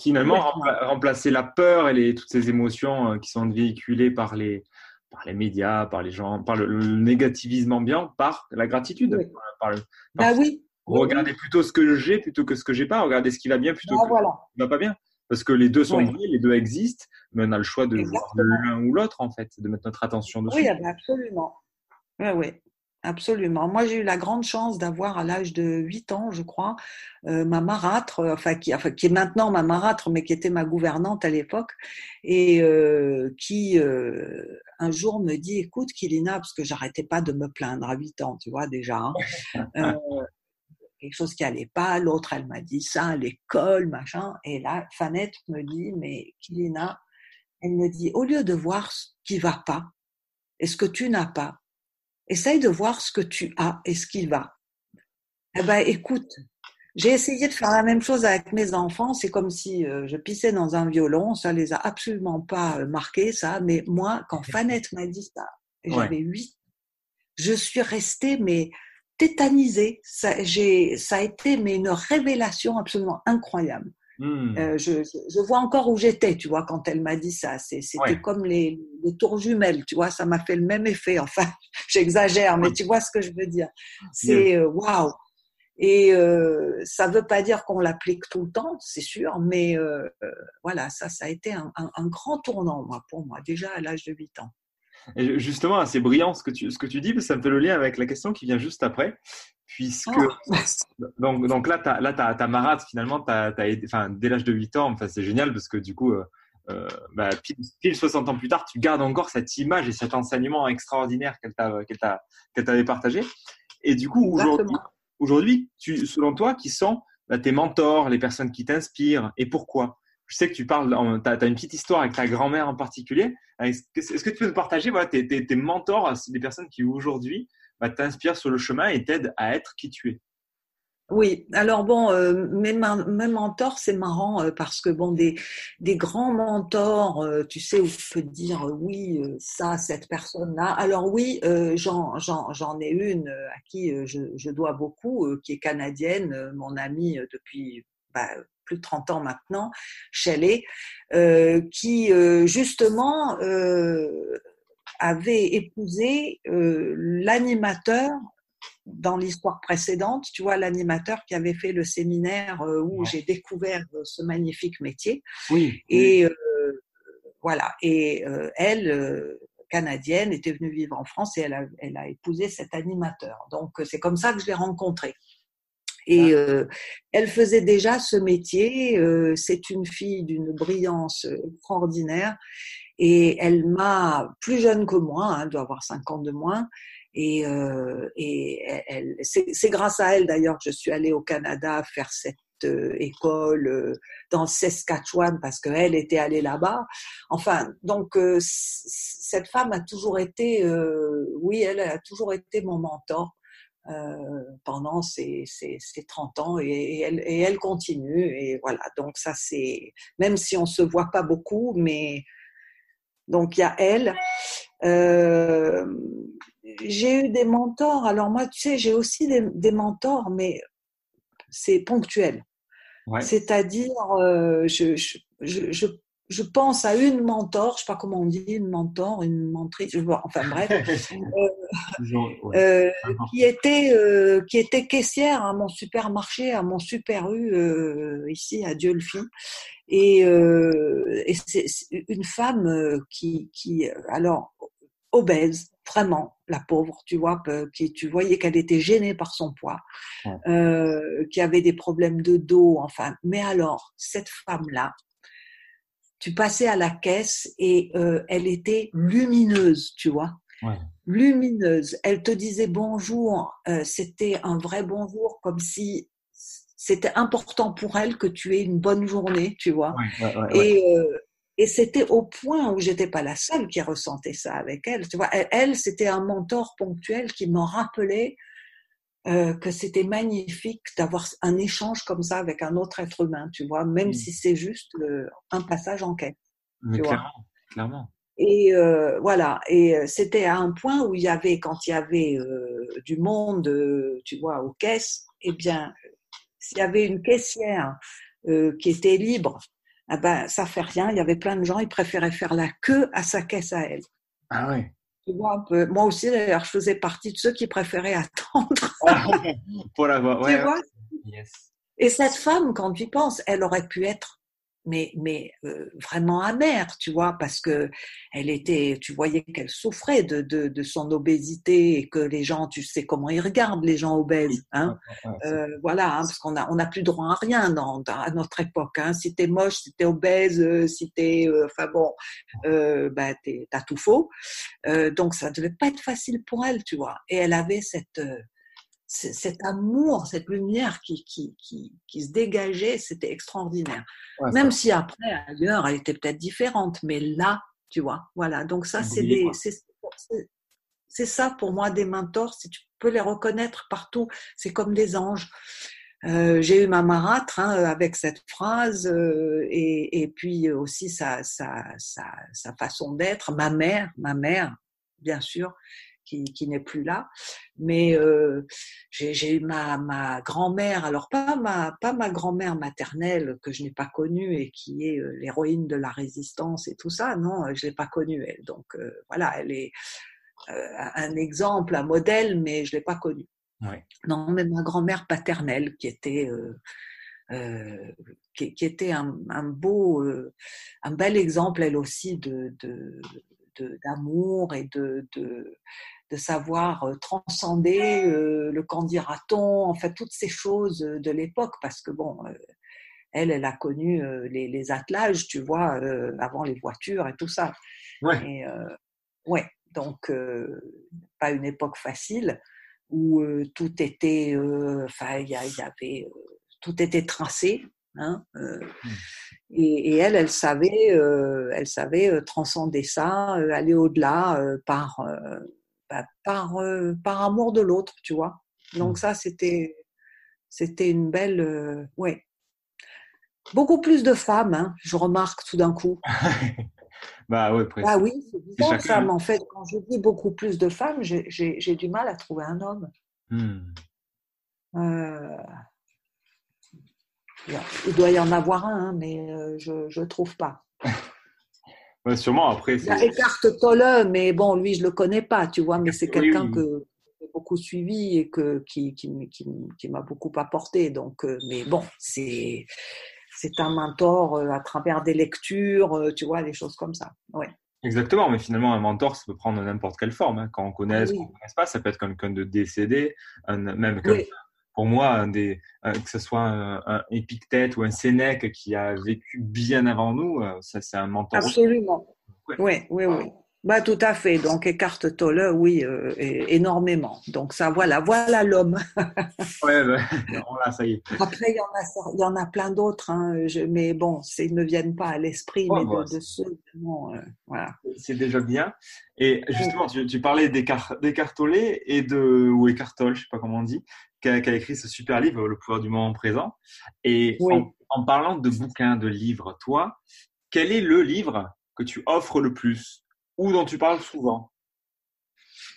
Finalement, remplacer la peur et les, toutes ces émotions euh, qui sont véhiculées par les, par les médias, par les gens, par le, le négativisme ambiant, par la gratitude. Oui. Par, par, bah oui. Regardez plutôt ce que j'ai plutôt que ce que j'ai pas. Regardez ce qui va bien plutôt bah que voilà. ce qui va pas bien. Parce que les deux sont vrais, les deux existent, mais on a le choix de voir l'un ou l'autre, en fait, de mettre notre attention dessus. Oui, absolument. Oui, oui, absolument. Moi, j'ai eu la grande chance d'avoir à l'âge de 8 ans, je crois, euh, ma marâtre, euh, enfin qui, enfin qui, est maintenant ma marâtre, mais qui était ma gouvernante à l'époque, et euh, qui un jour me dit, écoute, Kilina, parce que j'arrêtais pas de me plaindre à 8 ans, tu vois déjà. Hein, quelque chose qui allait pas, l'autre elle m'a dit ça, l'école, machin, et là Fanette me dit, mais Kilina, elle me dit, au lieu de voir ce qui va pas, et ce que tu n'as pas, essaye de voir ce que tu as et ce qui va. Eh ben, écoute, j'ai essayé de faire la même chose avec mes enfants. C'est comme si euh, je pissais dans un violon. Ça les a absolument pas euh, marqués, ça. Mais moi, quand Fanette m'a dit ça, j'avais huit, je suis restée, mais tétanisée. Ça, j'ai, ça a été mais une révélation absolument incroyable. Mmh. Euh, je, je, vois encore où j'étais, tu vois, quand elle m'a dit ça. c'était ouais. comme les, les, tours jumelles, tu vois, ça m'a fait le même effet. Enfin, j'exagère, mais tu vois ce que je veux dire. C'est euh, waouh. Wow. Et euh, ça veut pas dire qu'on l'applique tout le temps, c'est sûr, mais euh, voilà, ça, ça a été un, un, un, grand tournant, moi, pour moi, déjà à l'âge de 8 ans. Et justement, c'est brillant ce que tu, ce que tu dis, parce que ça me fait le lien avec la question qui vient juste après puisque oh. donc, donc là, tu ta marade, finalement, as, as, enfin, dès l'âge de 8 ans, enfin, c'est génial parce que du coup, euh, euh, bah, pile, pile, 60 ans plus tard, tu gardes encore cette image et cet enseignement extraordinaire qu'elle qu t'avait partagé. Et du coup, aujourd'hui, aujourd'hui, selon toi, qui sont bah, tes mentors, les personnes qui t'inspirent et pourquoi? Je sais que tu parles, tu as, une petite histoire avec ta grand-mère en particulier. Est-ce que tu peux nous partager voilà, tes, mentors, des personnes qui aujourd'hui bah, t'inspire sur le chemin et t'aide à être qui tu es? Oui, alors bon, euh, mes, mentors, c'est marrant euh, parce que bon, des, grands mentors, euh, tu sais, où je peux dire euh, oui, euh, ça, cette personne-là. Alors oui, euh, j'en, ai une à qui je, je dois beaucoup, qui est canadienne, mon amie depuis bah, plus de 30 ans maintenant, Shelley, qui justement avait épousé euh, l'animateur dans l'histoire précédente, tu vois, l'animateur qui avait fait le séminaire euh, où ouais. j'ai découvert euh, ce magnifique métier. Oui. Et oui. Euh, voilà. Et euh, elle, canadienne, était venue vivre en France et elle a, elle a épousé cet animateur. Donc c'est comme ça que je l'ai rencontrée. Et euh, elle faisait déjà ce métier. Euh, c'est une fille d'une brillance extraordinaire. Et elle m'a, plus jeune que moi, hein, elle doit avoir 5 ans de moins, et, euh, et elle, c'est grâce à elle d'ailleurs que je suis allée au Canada faire cette euh, école euh, dans le Saskatchewan parce qu'elle était allée là-bas. Enfin, donc euh, cette femme a toujours été, oui, elle a toujours été mon mentor. Euh, pendant ces, ces, ces, 30 ans et, elle, et elle continue et voilà. Donc ça c'est même si on se voit pas beaucoup mais donc il y a elle. Euh, j'ai eu des mentors. Alors moi tu sais j'ai aussi des, des mentors mais c'est ponctuel. C'est-à-dire, euh, je, je, je, je, pense à une mentor, je sais pas comment on dit, une mentor, une mentrice, enfin bref, euh, euh, qui était qui était caissière à mon supermarché, à mon super U ici à Dieulfi, et, et c'est une femme qui qui alors obèse, vraiment, la pauvre, tu vois, qui, tu voyais qu'elle était gênée par son poids, euh, qui avait des problèmes de dos, enfin. Mais alors, cette femme-là, tu passais à la caisse et euh, elle était lumineuse, tu vois. Lumineuse. Elle te disait bonjour. Euh, c'était un vrai bonjour, comme si c'était important pour elle que tu aies une bonne journée, tu vois. et, et c'était au point où j'étais pas la seule qui ressentait ça avec elle. Tu vois, elle, c'était un mentor ponctuel qui me rappelait euh, que c'était magnifique d'avoir un échange comme ça avec un autre être humain, tu vois, même si c'est juste euh, un passage en quête. Mais clairement, clairement. Et euh, voilà, et c'était à un point où il y avait, quand il y avait du monde, tu vois, aux caisses, eh bien, s'il y avait une caissière qui était libre ah ben, ça fait rien. Il y avait plein de gens, ils préféraient faire la queue à sa caisse à elle. Ah oui. Tu vois un peu. Moi aussi, d'ailleurs, je faisais partie de ceux qui préféraient attendre. Pour la voir. Ouais, tu vois? Yes. Et cette femme, quand tu y penses, elle aurait pu être mais, mais euh, vraiment amère, tu vois, parce que elle était, tu voyais qu'elle souffrait de, de, de, son obésité et que les gens, tu sais comment ils regardent les gens obèses, hein, euh, voilà, hein, parce qu'on a on n'a plus droit à rien dans, à notre époque, hein, si t'es moche, si t'es obèse, euh, si t'es, euh, enfin bon, euh, bah t'as tout faux, euh, donc ça devait pas être facile pour elle, tu vois, et elle avait cette cet amour, cette lumière qui, qui, qui, qui se dégageait, c'était extraordinaire. Même si après, ailleurs, elle était peut-être différente, mais là, tu vois, voilà. Donc ça, c'est c'est ça pour moi des mentors. Si tu peux les reconnaître partout, c'est comme des anges. Euh, j'ai eu ma marâtre hein, avec cette phrase euh, et, et, puis aussi sa, sa, sa, sa façon d'être. Ma mère, ma mère, bien sûr, qui, n'est plus là. Mais euh, j'ai eu ma, ma grand-mère, alors pas ma, pas ma grand-mère maternelle que je n'ai pas connue et qui est euh, l'héroïne de la résistance et tout ça, non, je l'ai pas connue elle. Donc euh, voilà, elle est un exemple, un modèle, mais je l'ai pas connue. Non, mais ma grand-mère paternelle qui était euh, qui, qui, était un, un beau, un bel exemple elle aussi de, de d'amour et de, de, de savoir euh, transcender euh, le candidaton, en fait toutes ces choses euh, de l'époque, parce que bon, elle, elle a connu les, les attelages, tu vois, avant les voitures et tout ça. Ouais. ouais, donc pas une époque facile où tout était, enfin il y, y, avait, tout était tracé. Hein, mmh. et, et, elle, elle savait, elle savait transcender ça, aller au-delà par bah, par, euh, par amour de l'autre, tu vois. Donc mmh. ça, c'était, c'était une belle, euh, ouais. Beaucoup plus de femmes, hein, je remarque tout d'un coup. bah ouais, Ah oui, c'est bizarre ça, mais en fait, quand je dis beaucoup plus de femmes, j'ai du mal à trouver un homme. Mmh. Euh, il doit y en avoir un, hein, mais je ne trouve pas. sûrement après. Il y a Eckhart Tolle, mais bon, lui, je le connais pas, tu vois, mais c'est quelqu'un que j'ai beaucoup suivi et que, qui, qui, qui, qui m'a beaucoup apporté. Donc, euh, mais bon, c'est, c'est un mentor euh, à travers des lectures, euh, tu vois, des choses comme ça. Ouais. Exactement, mais finalement, un mentor, ça peut prendre n'importe quelle forme. Hein. Quand on connaît, ah, oui. qu'on ne connaisse pas, ça peut être quelqu'un de décédé, un, même pour moi, un des, que ce soit un, un, Épictète ou un Sénèque qui a vécu bien avant nous, euh, ça c'est un mentor. Absolument. Oui, oui, oui. Bah, tout à fait. Donc, Eckhart Tolle, oui, euh, énormément. Donc, ça, voilà, voilà l'homme. ouais, bah, voilà, ça y est. Après, il y en a, il y en a plein d'autres, hein, mais bon, ils ne viennent pas à l'esprit, mais de, de, ceux, euh, voilà. C'est déjà bien. Et justement, tu, tu parlais d'Eckhart Tolle et de, ou Eckhart Tolle, je sais pas comment on dit, qui a, écrit ce super livre, Le pouvoir du moment présent. Et en, en parlant de bouquins, de livres, toi, quel est le livre que tu offres le plus? Ou dont tu parles souvent?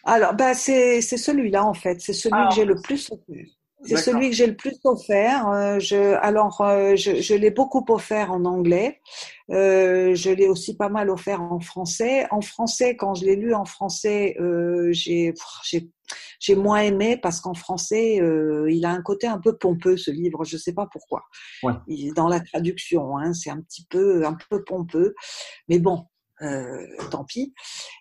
Alors, bah, c'est celui-là en fait. C'est celui ah, que j'ai le plus offert. C'est celui que j'ai le plus offert. Euh, je, alors, euh, je, je l'ai beaucoup offert en anglais. Euh, je l'ai aussi pas mal offert en français. En français, quand je l'ai lu en français, euh, j'ai j'ai moins aimé parce qu'en français, euh, il a un côté un peu pompeux ce livre. Je sais pas pourquoi. Ouais. Il, dans la traduction, hein, c'est un petit peu un peu pompeux. Mais bon, euh, tant pis.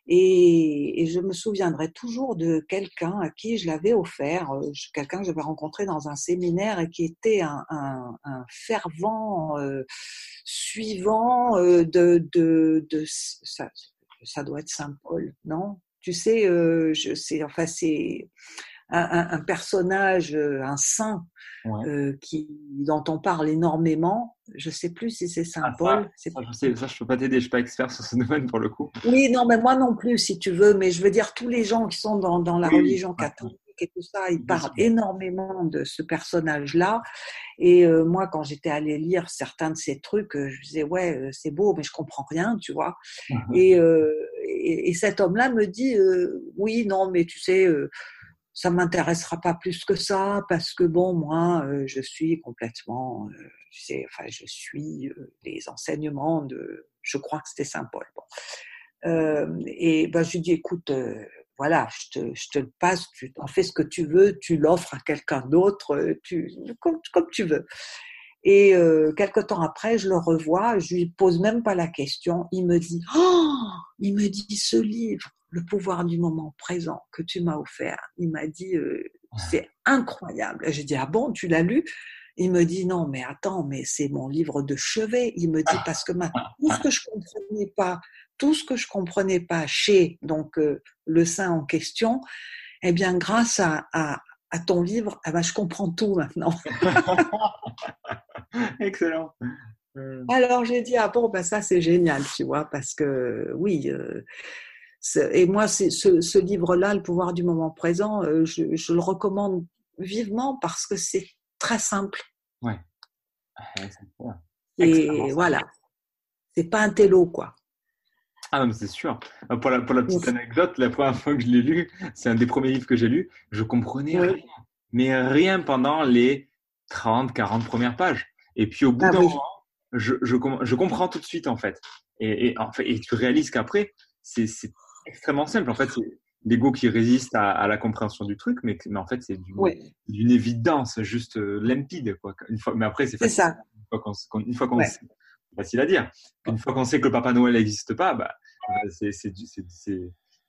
Et, je me souviendrai toujours de quelqu'un à qui je l'avais offert, euh, quelqu'un que j'avais rencontré dans un séminaire et qui était un, fervent euh, suivant de, de, ça, ça, doit être Saint Paul, non? Tu sais, je sais, enfin c'est un, personnage, euh, un saint, euh, qui, dont on parle énormément. Je ne sais plus si c'est Saint ah, Paul. Ça, je ça, je peux pas t'aider, je suis pas expert sur ce domaine pour le coup. Oui, non, mais moi non plus, si tu veux. Mais je veux dire, tous les gens qui sont dans, dans la religion catholique et tout ça, ils parlent énormément de ce personnage-là. Et euh, moi, quand j'étais allée lire certains de ces trucs, je disais ouais, c'est beau, mais je comprends rien, tu vois. Et, et, et, cet homme-là me dit oui, non, mais tu sais ça m'intéressera pas plus que ça parce que bon moi euh, je suis complètement euh, enfin je suis euh, les enseignements de je crois que c'était Saint Paul bon euh, et ben je lui dis écoute voilà je te, je te le passe tu en fais ce que tu veux tu l'offres à quelqu'un d'autre tu comme, tu veux et quelque temps après, je le revois, je lui pose même pas la question. Il me dit, oh, il me dit ce livre, Le pouvoir du moment présent que tu m'as offert. Il m'a dit, euh, c'est incroyable. Je dis, ah bon, tu l'as lu? Il me dit, non, mais attends, mais c'est mon livre de chevet. Il me dit parce que maintenant, tout ce que je comprenais pas, tout ce que je comprenais pas chez donc euh, le saint en question, eh bien, grâce à, à, à ton livre, ah ben, je comprends tout maintenant. Excellent. Alors j'ai dit ah bon ben ça c'est génial tu vois parce que oui euh, et moi ce, livre-là le pouvoir du moment présent euh, je, le recommande vivement parce que c'est très simple. Ouais. Et voilà c'est pas un télo quoi. Ah non, c'est sûr. Pour la, pour la petite anecdote, la première fois que je l'ai lu, c'est un des premiers livres que j'ai lu, je comprenais rien. Mais rien pendant les 30, 40 premières pages. Et puis au bout ah d'un moment, je, je, je, comprends tout de suite en fait. Et, et, en fait, et tu réalises qu'après, c'est extrêmement simple. En fait, c'est l'ego qui résiste à, à, la compréhension du truc, mais, mais en fait, c'est d'une évidence juste euh, limpide. Quoi. Une fois, mais après, c'est facile. Ça. Une fois qu'on ouais. facile à dire. Une fois qu'on sait que le Papa Noël n'existe pas, bah, c'est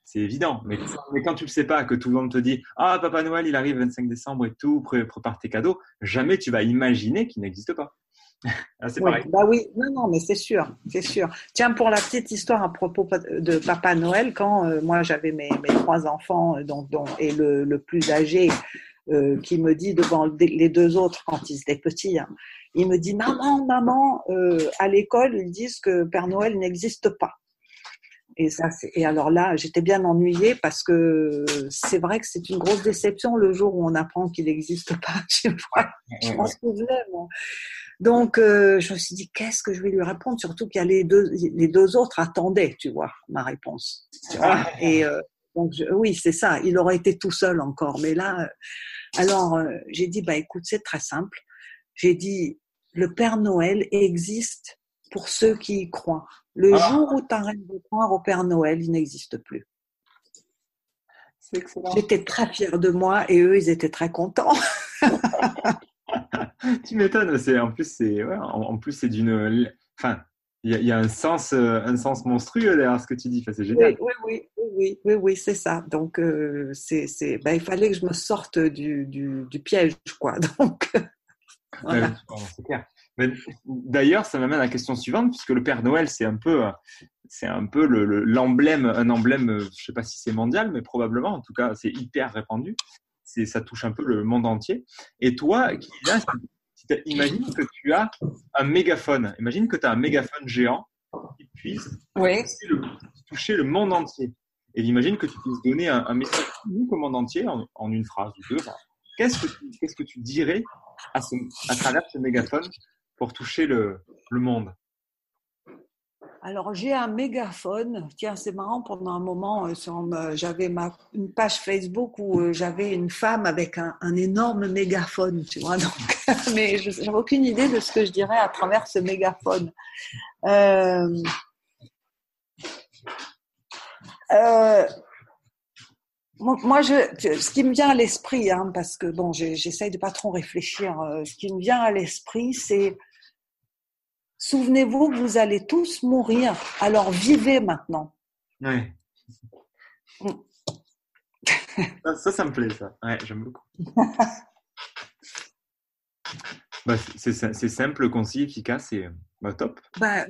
c'est évident. Mais, mais, quand tu ne le sais pas, que tout le monde te dit Ah, Papa Noël, il arrive le 25 décembre et tout, prépare tes cadeaux, jamais tu vas imaginer qu'il n'existe pas. Ah, c'est pareil. Bah oui, non, non, mais c'est sûr, c'est sûr. Tiens, pour la petite histoire à propos de Papa Noël, quand euh, moi j'avais mes, mes, trois enfants euh, dont, dont, et le, le plus âgé euh, qui me dit devant les deux autres quand ils étaient petits, hein, il me dit Maman, maman, euh, à l'école, ils disent que Père Noël n'existe pas. Et, ça, et alors là, j'étais bien ennuyée parce que c'est vrai que c'est une grosse déception le jour où on apprend qu'il n'existe pas. Je pense que vraiment. Donc, euh, je me suis dit, qu'est-ce que je vais lui répondre? Surtout qu'il y a les deux, les deux autres attendaient, tu vois, ma réponse. Ah. Et euh, donc, oui, c'est ça. Il aurait été tout seul encore. Mais là, euh, alors, j'ai dit, bah écoute, c'est très simple. J'ai dit, le Père Noël existe pour ceux qui y croient. Le ah. jour où tu arrêtes de croire au Père Noël, il n'existe plus. J'étais très fière de moi et eux, ils étaient très contents. tu m'étonnes. C'est en plus, c'est en, plus c'est d'une. Enfin, il y, a, un sens, un sens monstrueux derrière ce que tu dis. c'est génial. Oui, oui, oui, oui, oui, c'est ça. Donc, c'est, ben, il fallait que je me sorte du, du, du piège, quoi. Donc, voilà. c'est clair. D'ailleurs, ça m'amène à la question suivante, puisque le Père Noël, c'est un peu, c'est un peu l'emblème, un emblème, je ne sais pas si c'est mondial, mais probablement, en tout cas, c'est hyper répandu. Ça touche un peu le monde entier. Et toi, imagine que tu as un mégaphone. Imagine que tu as un mégaphone géant qui puisse toucher, le, monde entier. Et imagine que tu puisses donner un, message au monde entier en, une phrase ou deux. Qu'est-ce que tu, qu'est-ce que tu dirais à, à travers ce mégaphone pour toucher le, monde? Alors j'ai un mégaphone. Tiens, c'est marrant. Pendant un moment, euh, j'avais une page Facebook où euh, j'avais une femme avec un, énorme mégaphone, tu vois. mais je aucune idée de ce que je dirais à travers ce mégaphone. Euh, moi, ce qui me vient à l'esprit, hein, parce que bon, j'essaye de pas trop réfléchir. ce qui me vient à l'esprit, c'est Souvenez-vous que vous allez tous mourir, alors vivez maintenant. Oui. Ça, ça me plaît, ça. Ouais, j'aime beaucoup. bah, c'est simple, concis, efficace et bah, top. Bah,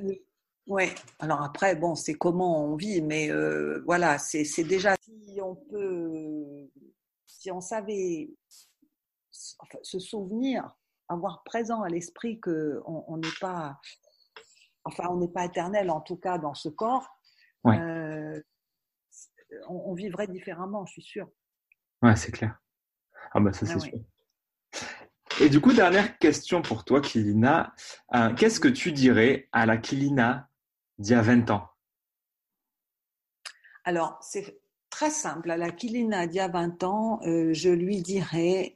oui. Alors après, bon, c'est comment on vit, mais euh, voilà, c'est déjà si on peut, si on savait se souvenir, avoir présent à l'esprit qu'on n'est pas enfin, on n'est pas éternel, en tout cas dans ce corps, euh, on, vivrait différemment, je suis sûre. Ouais, c'est clair. Ah bah ça, c'est ah sûr. Et du coup, dernière question pour toi, Kilina. Euh, qu'est-ce que tu dirais à la Kilina d'il y a 20 ans? Alors, c'est très simple. À la Kilina d'il y a 20 ans, euh, je lui dirais...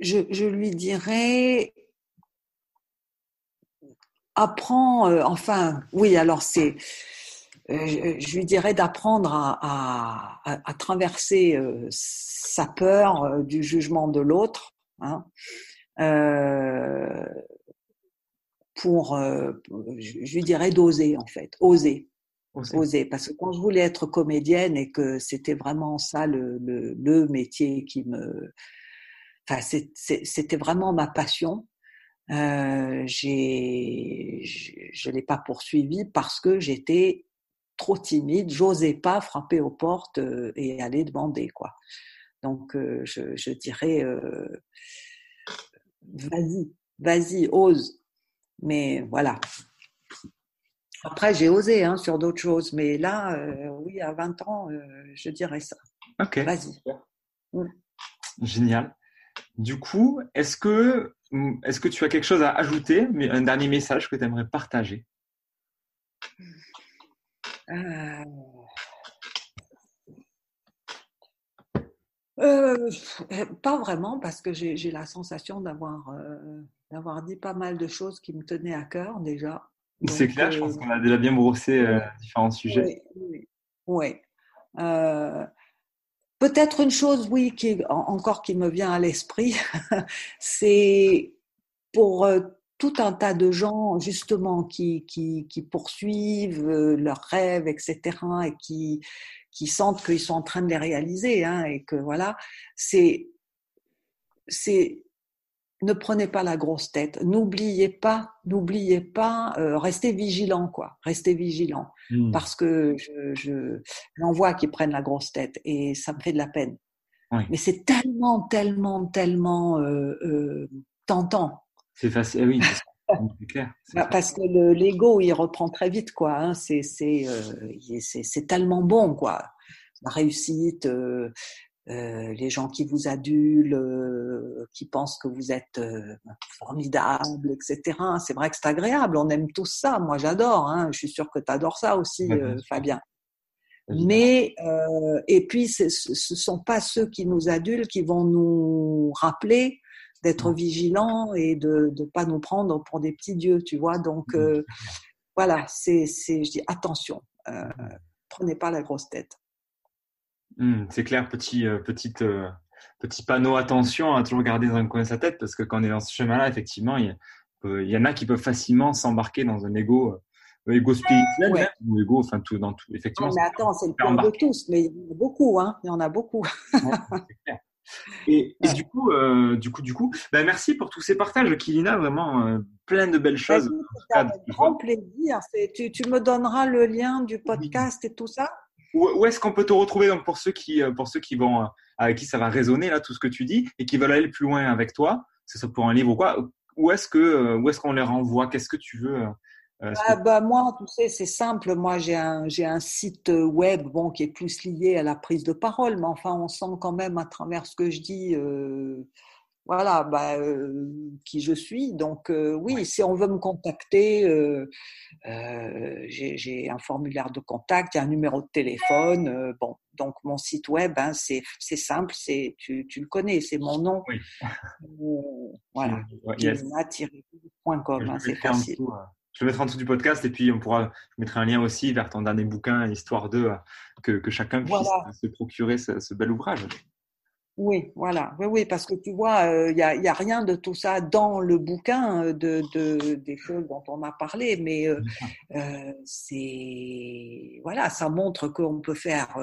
je, lui dirais apprend, euh, enfin, oui, alors c'est, euh, je lui dirais d'apprendre à, à, traverser euh, sa peur du jugement de l'autre, hein, pour, je lui dirais d'oser en fait, oser. Oser. Parce que quand je voulais être comédienne et que c'était vraiment ça le, le, le métier qui me, enfin, c'était vraiment ma passion. Euh, j'ai, je ne l'ai pas poursuivi parce que j'étais trop timide, j'osais pas frapper aux portes euh, et aller demander quoi. Donc euh, je, je, dirais vas-y, vas-y, ose. Mais voilà. Après j'ai osé hein, sur d'autres choses, mais là oui à 20 ans je dirais ça. Ok. Vas-y. Mmh. Génial. Du coup, est-ce que est-ce que tu as quelque chose à ajouter, un dernier message que tu aimerais partager? Euh, euh, Pas vraiment, parce que j'ai la sensation euh, d'avoir dit pas mal de choses qui me tenaient à cœur déjà. C'est clair, je pense qu'on a déjà bien brossé différents sujets. Oui. oui. Peut-être une chose, oui, qui encore qui me vient à l'esprit, c'est pour euh, tout un tas de gens justement qui, qui, poursuivent euh, leurs rêves, etc., et qui, qui sentent qu'ils sont en train de les réaliser, hein, et que voilà, c'est c'est ne prenez pas la grosse tête, n'oubliez pas, n'oubliez pas, euh, restez vigilant quoi, restez vigilant, mmh. parce que je, j'en vois qui prennent la grosse tête et ça me fait de la peine. Mais c'est tellement, tellement, tellement euh, euh, tentant. C'est facile, eh oui. C'est clair. Bah, parce que l'ego, il reprend très vite, quoi. Hein. C'est c'est tellement bon, quoi. La réussite, euh, les gens qui vous adulent, euh, qui pensent que vous êtes euh, formidable, etc. C'est vrai que c'est agréable, on aime tous ça. Moi, j'adore. Hein. Je suis sûre que tu adores ça aussi, Fabien. Mais et puis, ce ne sont pas ceux qui nous adulent qui vont nous rappeler d'être vigilants et de ne pas nous prendre pour des petits dieux, tu vois. Donc voilà, c'est, je dis attention, prenez pas la grosse tête. Mmh, c'est clair, petit, euh, euh, petit panneau attention à toujours garder dans un coin de sa tête parce que quand on est dans ce chemin-là, effectivement, il y en a qui peuvent facilement s'embarquer dans un ego, ego spirituel, ou ego, enfin tout, dans tout. Effectivement. Non, mais attends, c'est le plan de tous, mais il y en a beaucoup, hein. Il y en a beaucoup. Et, et, du coup, euh, du coup, du coup, bah merci pour tous ces partages, Kilina, vraiment euh, plein de belles choses. Avec grand plaisir. Tu, tu, me donneras le lien du podcast et tout ça? Où, est-ce qu'on peut te retrouver donc pour ceux qui, euh, pour ceux qui vont, avec qui ça va résonner là tout ce que tu dis et qui veulent aller plus loin avec toi, que ce pour un livre ou quoi. Où est-ce que, où est-ce qu'on les renvoie? Qu'est-ce que tu veux euh, ah, bah, moi, tu sais, c'est simple. Moi, j'ai un, j'ai un site web bon, qui est plus lié à la prise de parole, mais enfin, on sent quand même à travers ce que je dis, euh, voilà, bah, euh, qui je suis. Donc, oui, si on veut me contacter, j'ai, j'ai un formulaire de contact, il y a un numéro de téléphone. bon, donc mon site web, hein, c'est, simple, c'est, tu, tu le connais, c'est mon nom. Oui. voilà, yes. hein, c'est facile. Je le mettrai en dessous du podcast et puis on pourra, je mettrai un lien aussi vers ton dernier bouquin, histoire de que, que chacun puisse se procurer ce, bel ouvrage. Oui, voilà. Oui, oui, parce que tu vois, il euh, n'y a, y a, rien de tout ça dans le bouquin euh, de, de, des choses dont on a parlé, mais euh, euh c'est voilà, ça montre qu'on peut faire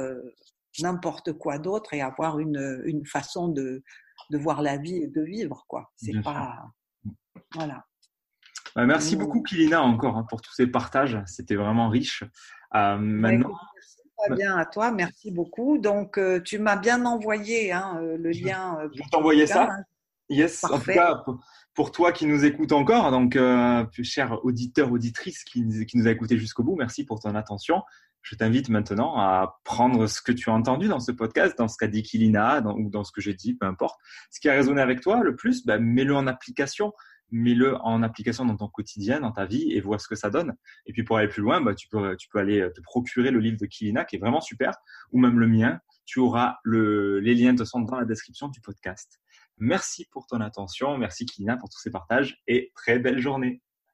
n'importe quoi d'autre et avoir une, une façon de, de voir la vie et de vivre, quoi. C'est pas voilà. Bah, merci beaucoup, Kilina, encore hein, pour tous ces partages. C'était vraiment riche. Euh, maintenant. Très bien à toi, merci beaucoup. Donc, euh, tu m'as bien envoyé hein, euh, le lien. Je vais t'envoyer ça. Yes, en tout cas, pour toi qui nous écoute encore, donc, cher auditeur, auditrice qui, qui nous a écouté jusqu'au bout, merci pour ton attention. Je t'invite maintenant à prendre ce que tu as entendu dans ce podcast, dans ce qu'a dit Kilina, ou dans ce que j'ai dit, peu importe. Ce qui a résonné avec toi le plus, bah, mets-le en application mets-le en application dans ton quotidien, dans ta vie et vois ce que ça donne. Et puis pour aller plus loin, bah, tu, peux, aller te procurer le livre de Kilina qui est vraiment super, ou même le mien. Tu auras le, les liens de sont dans la description du podcast. Merci pour ton attention, merci Kilina pour tous ces partages et très belle journée.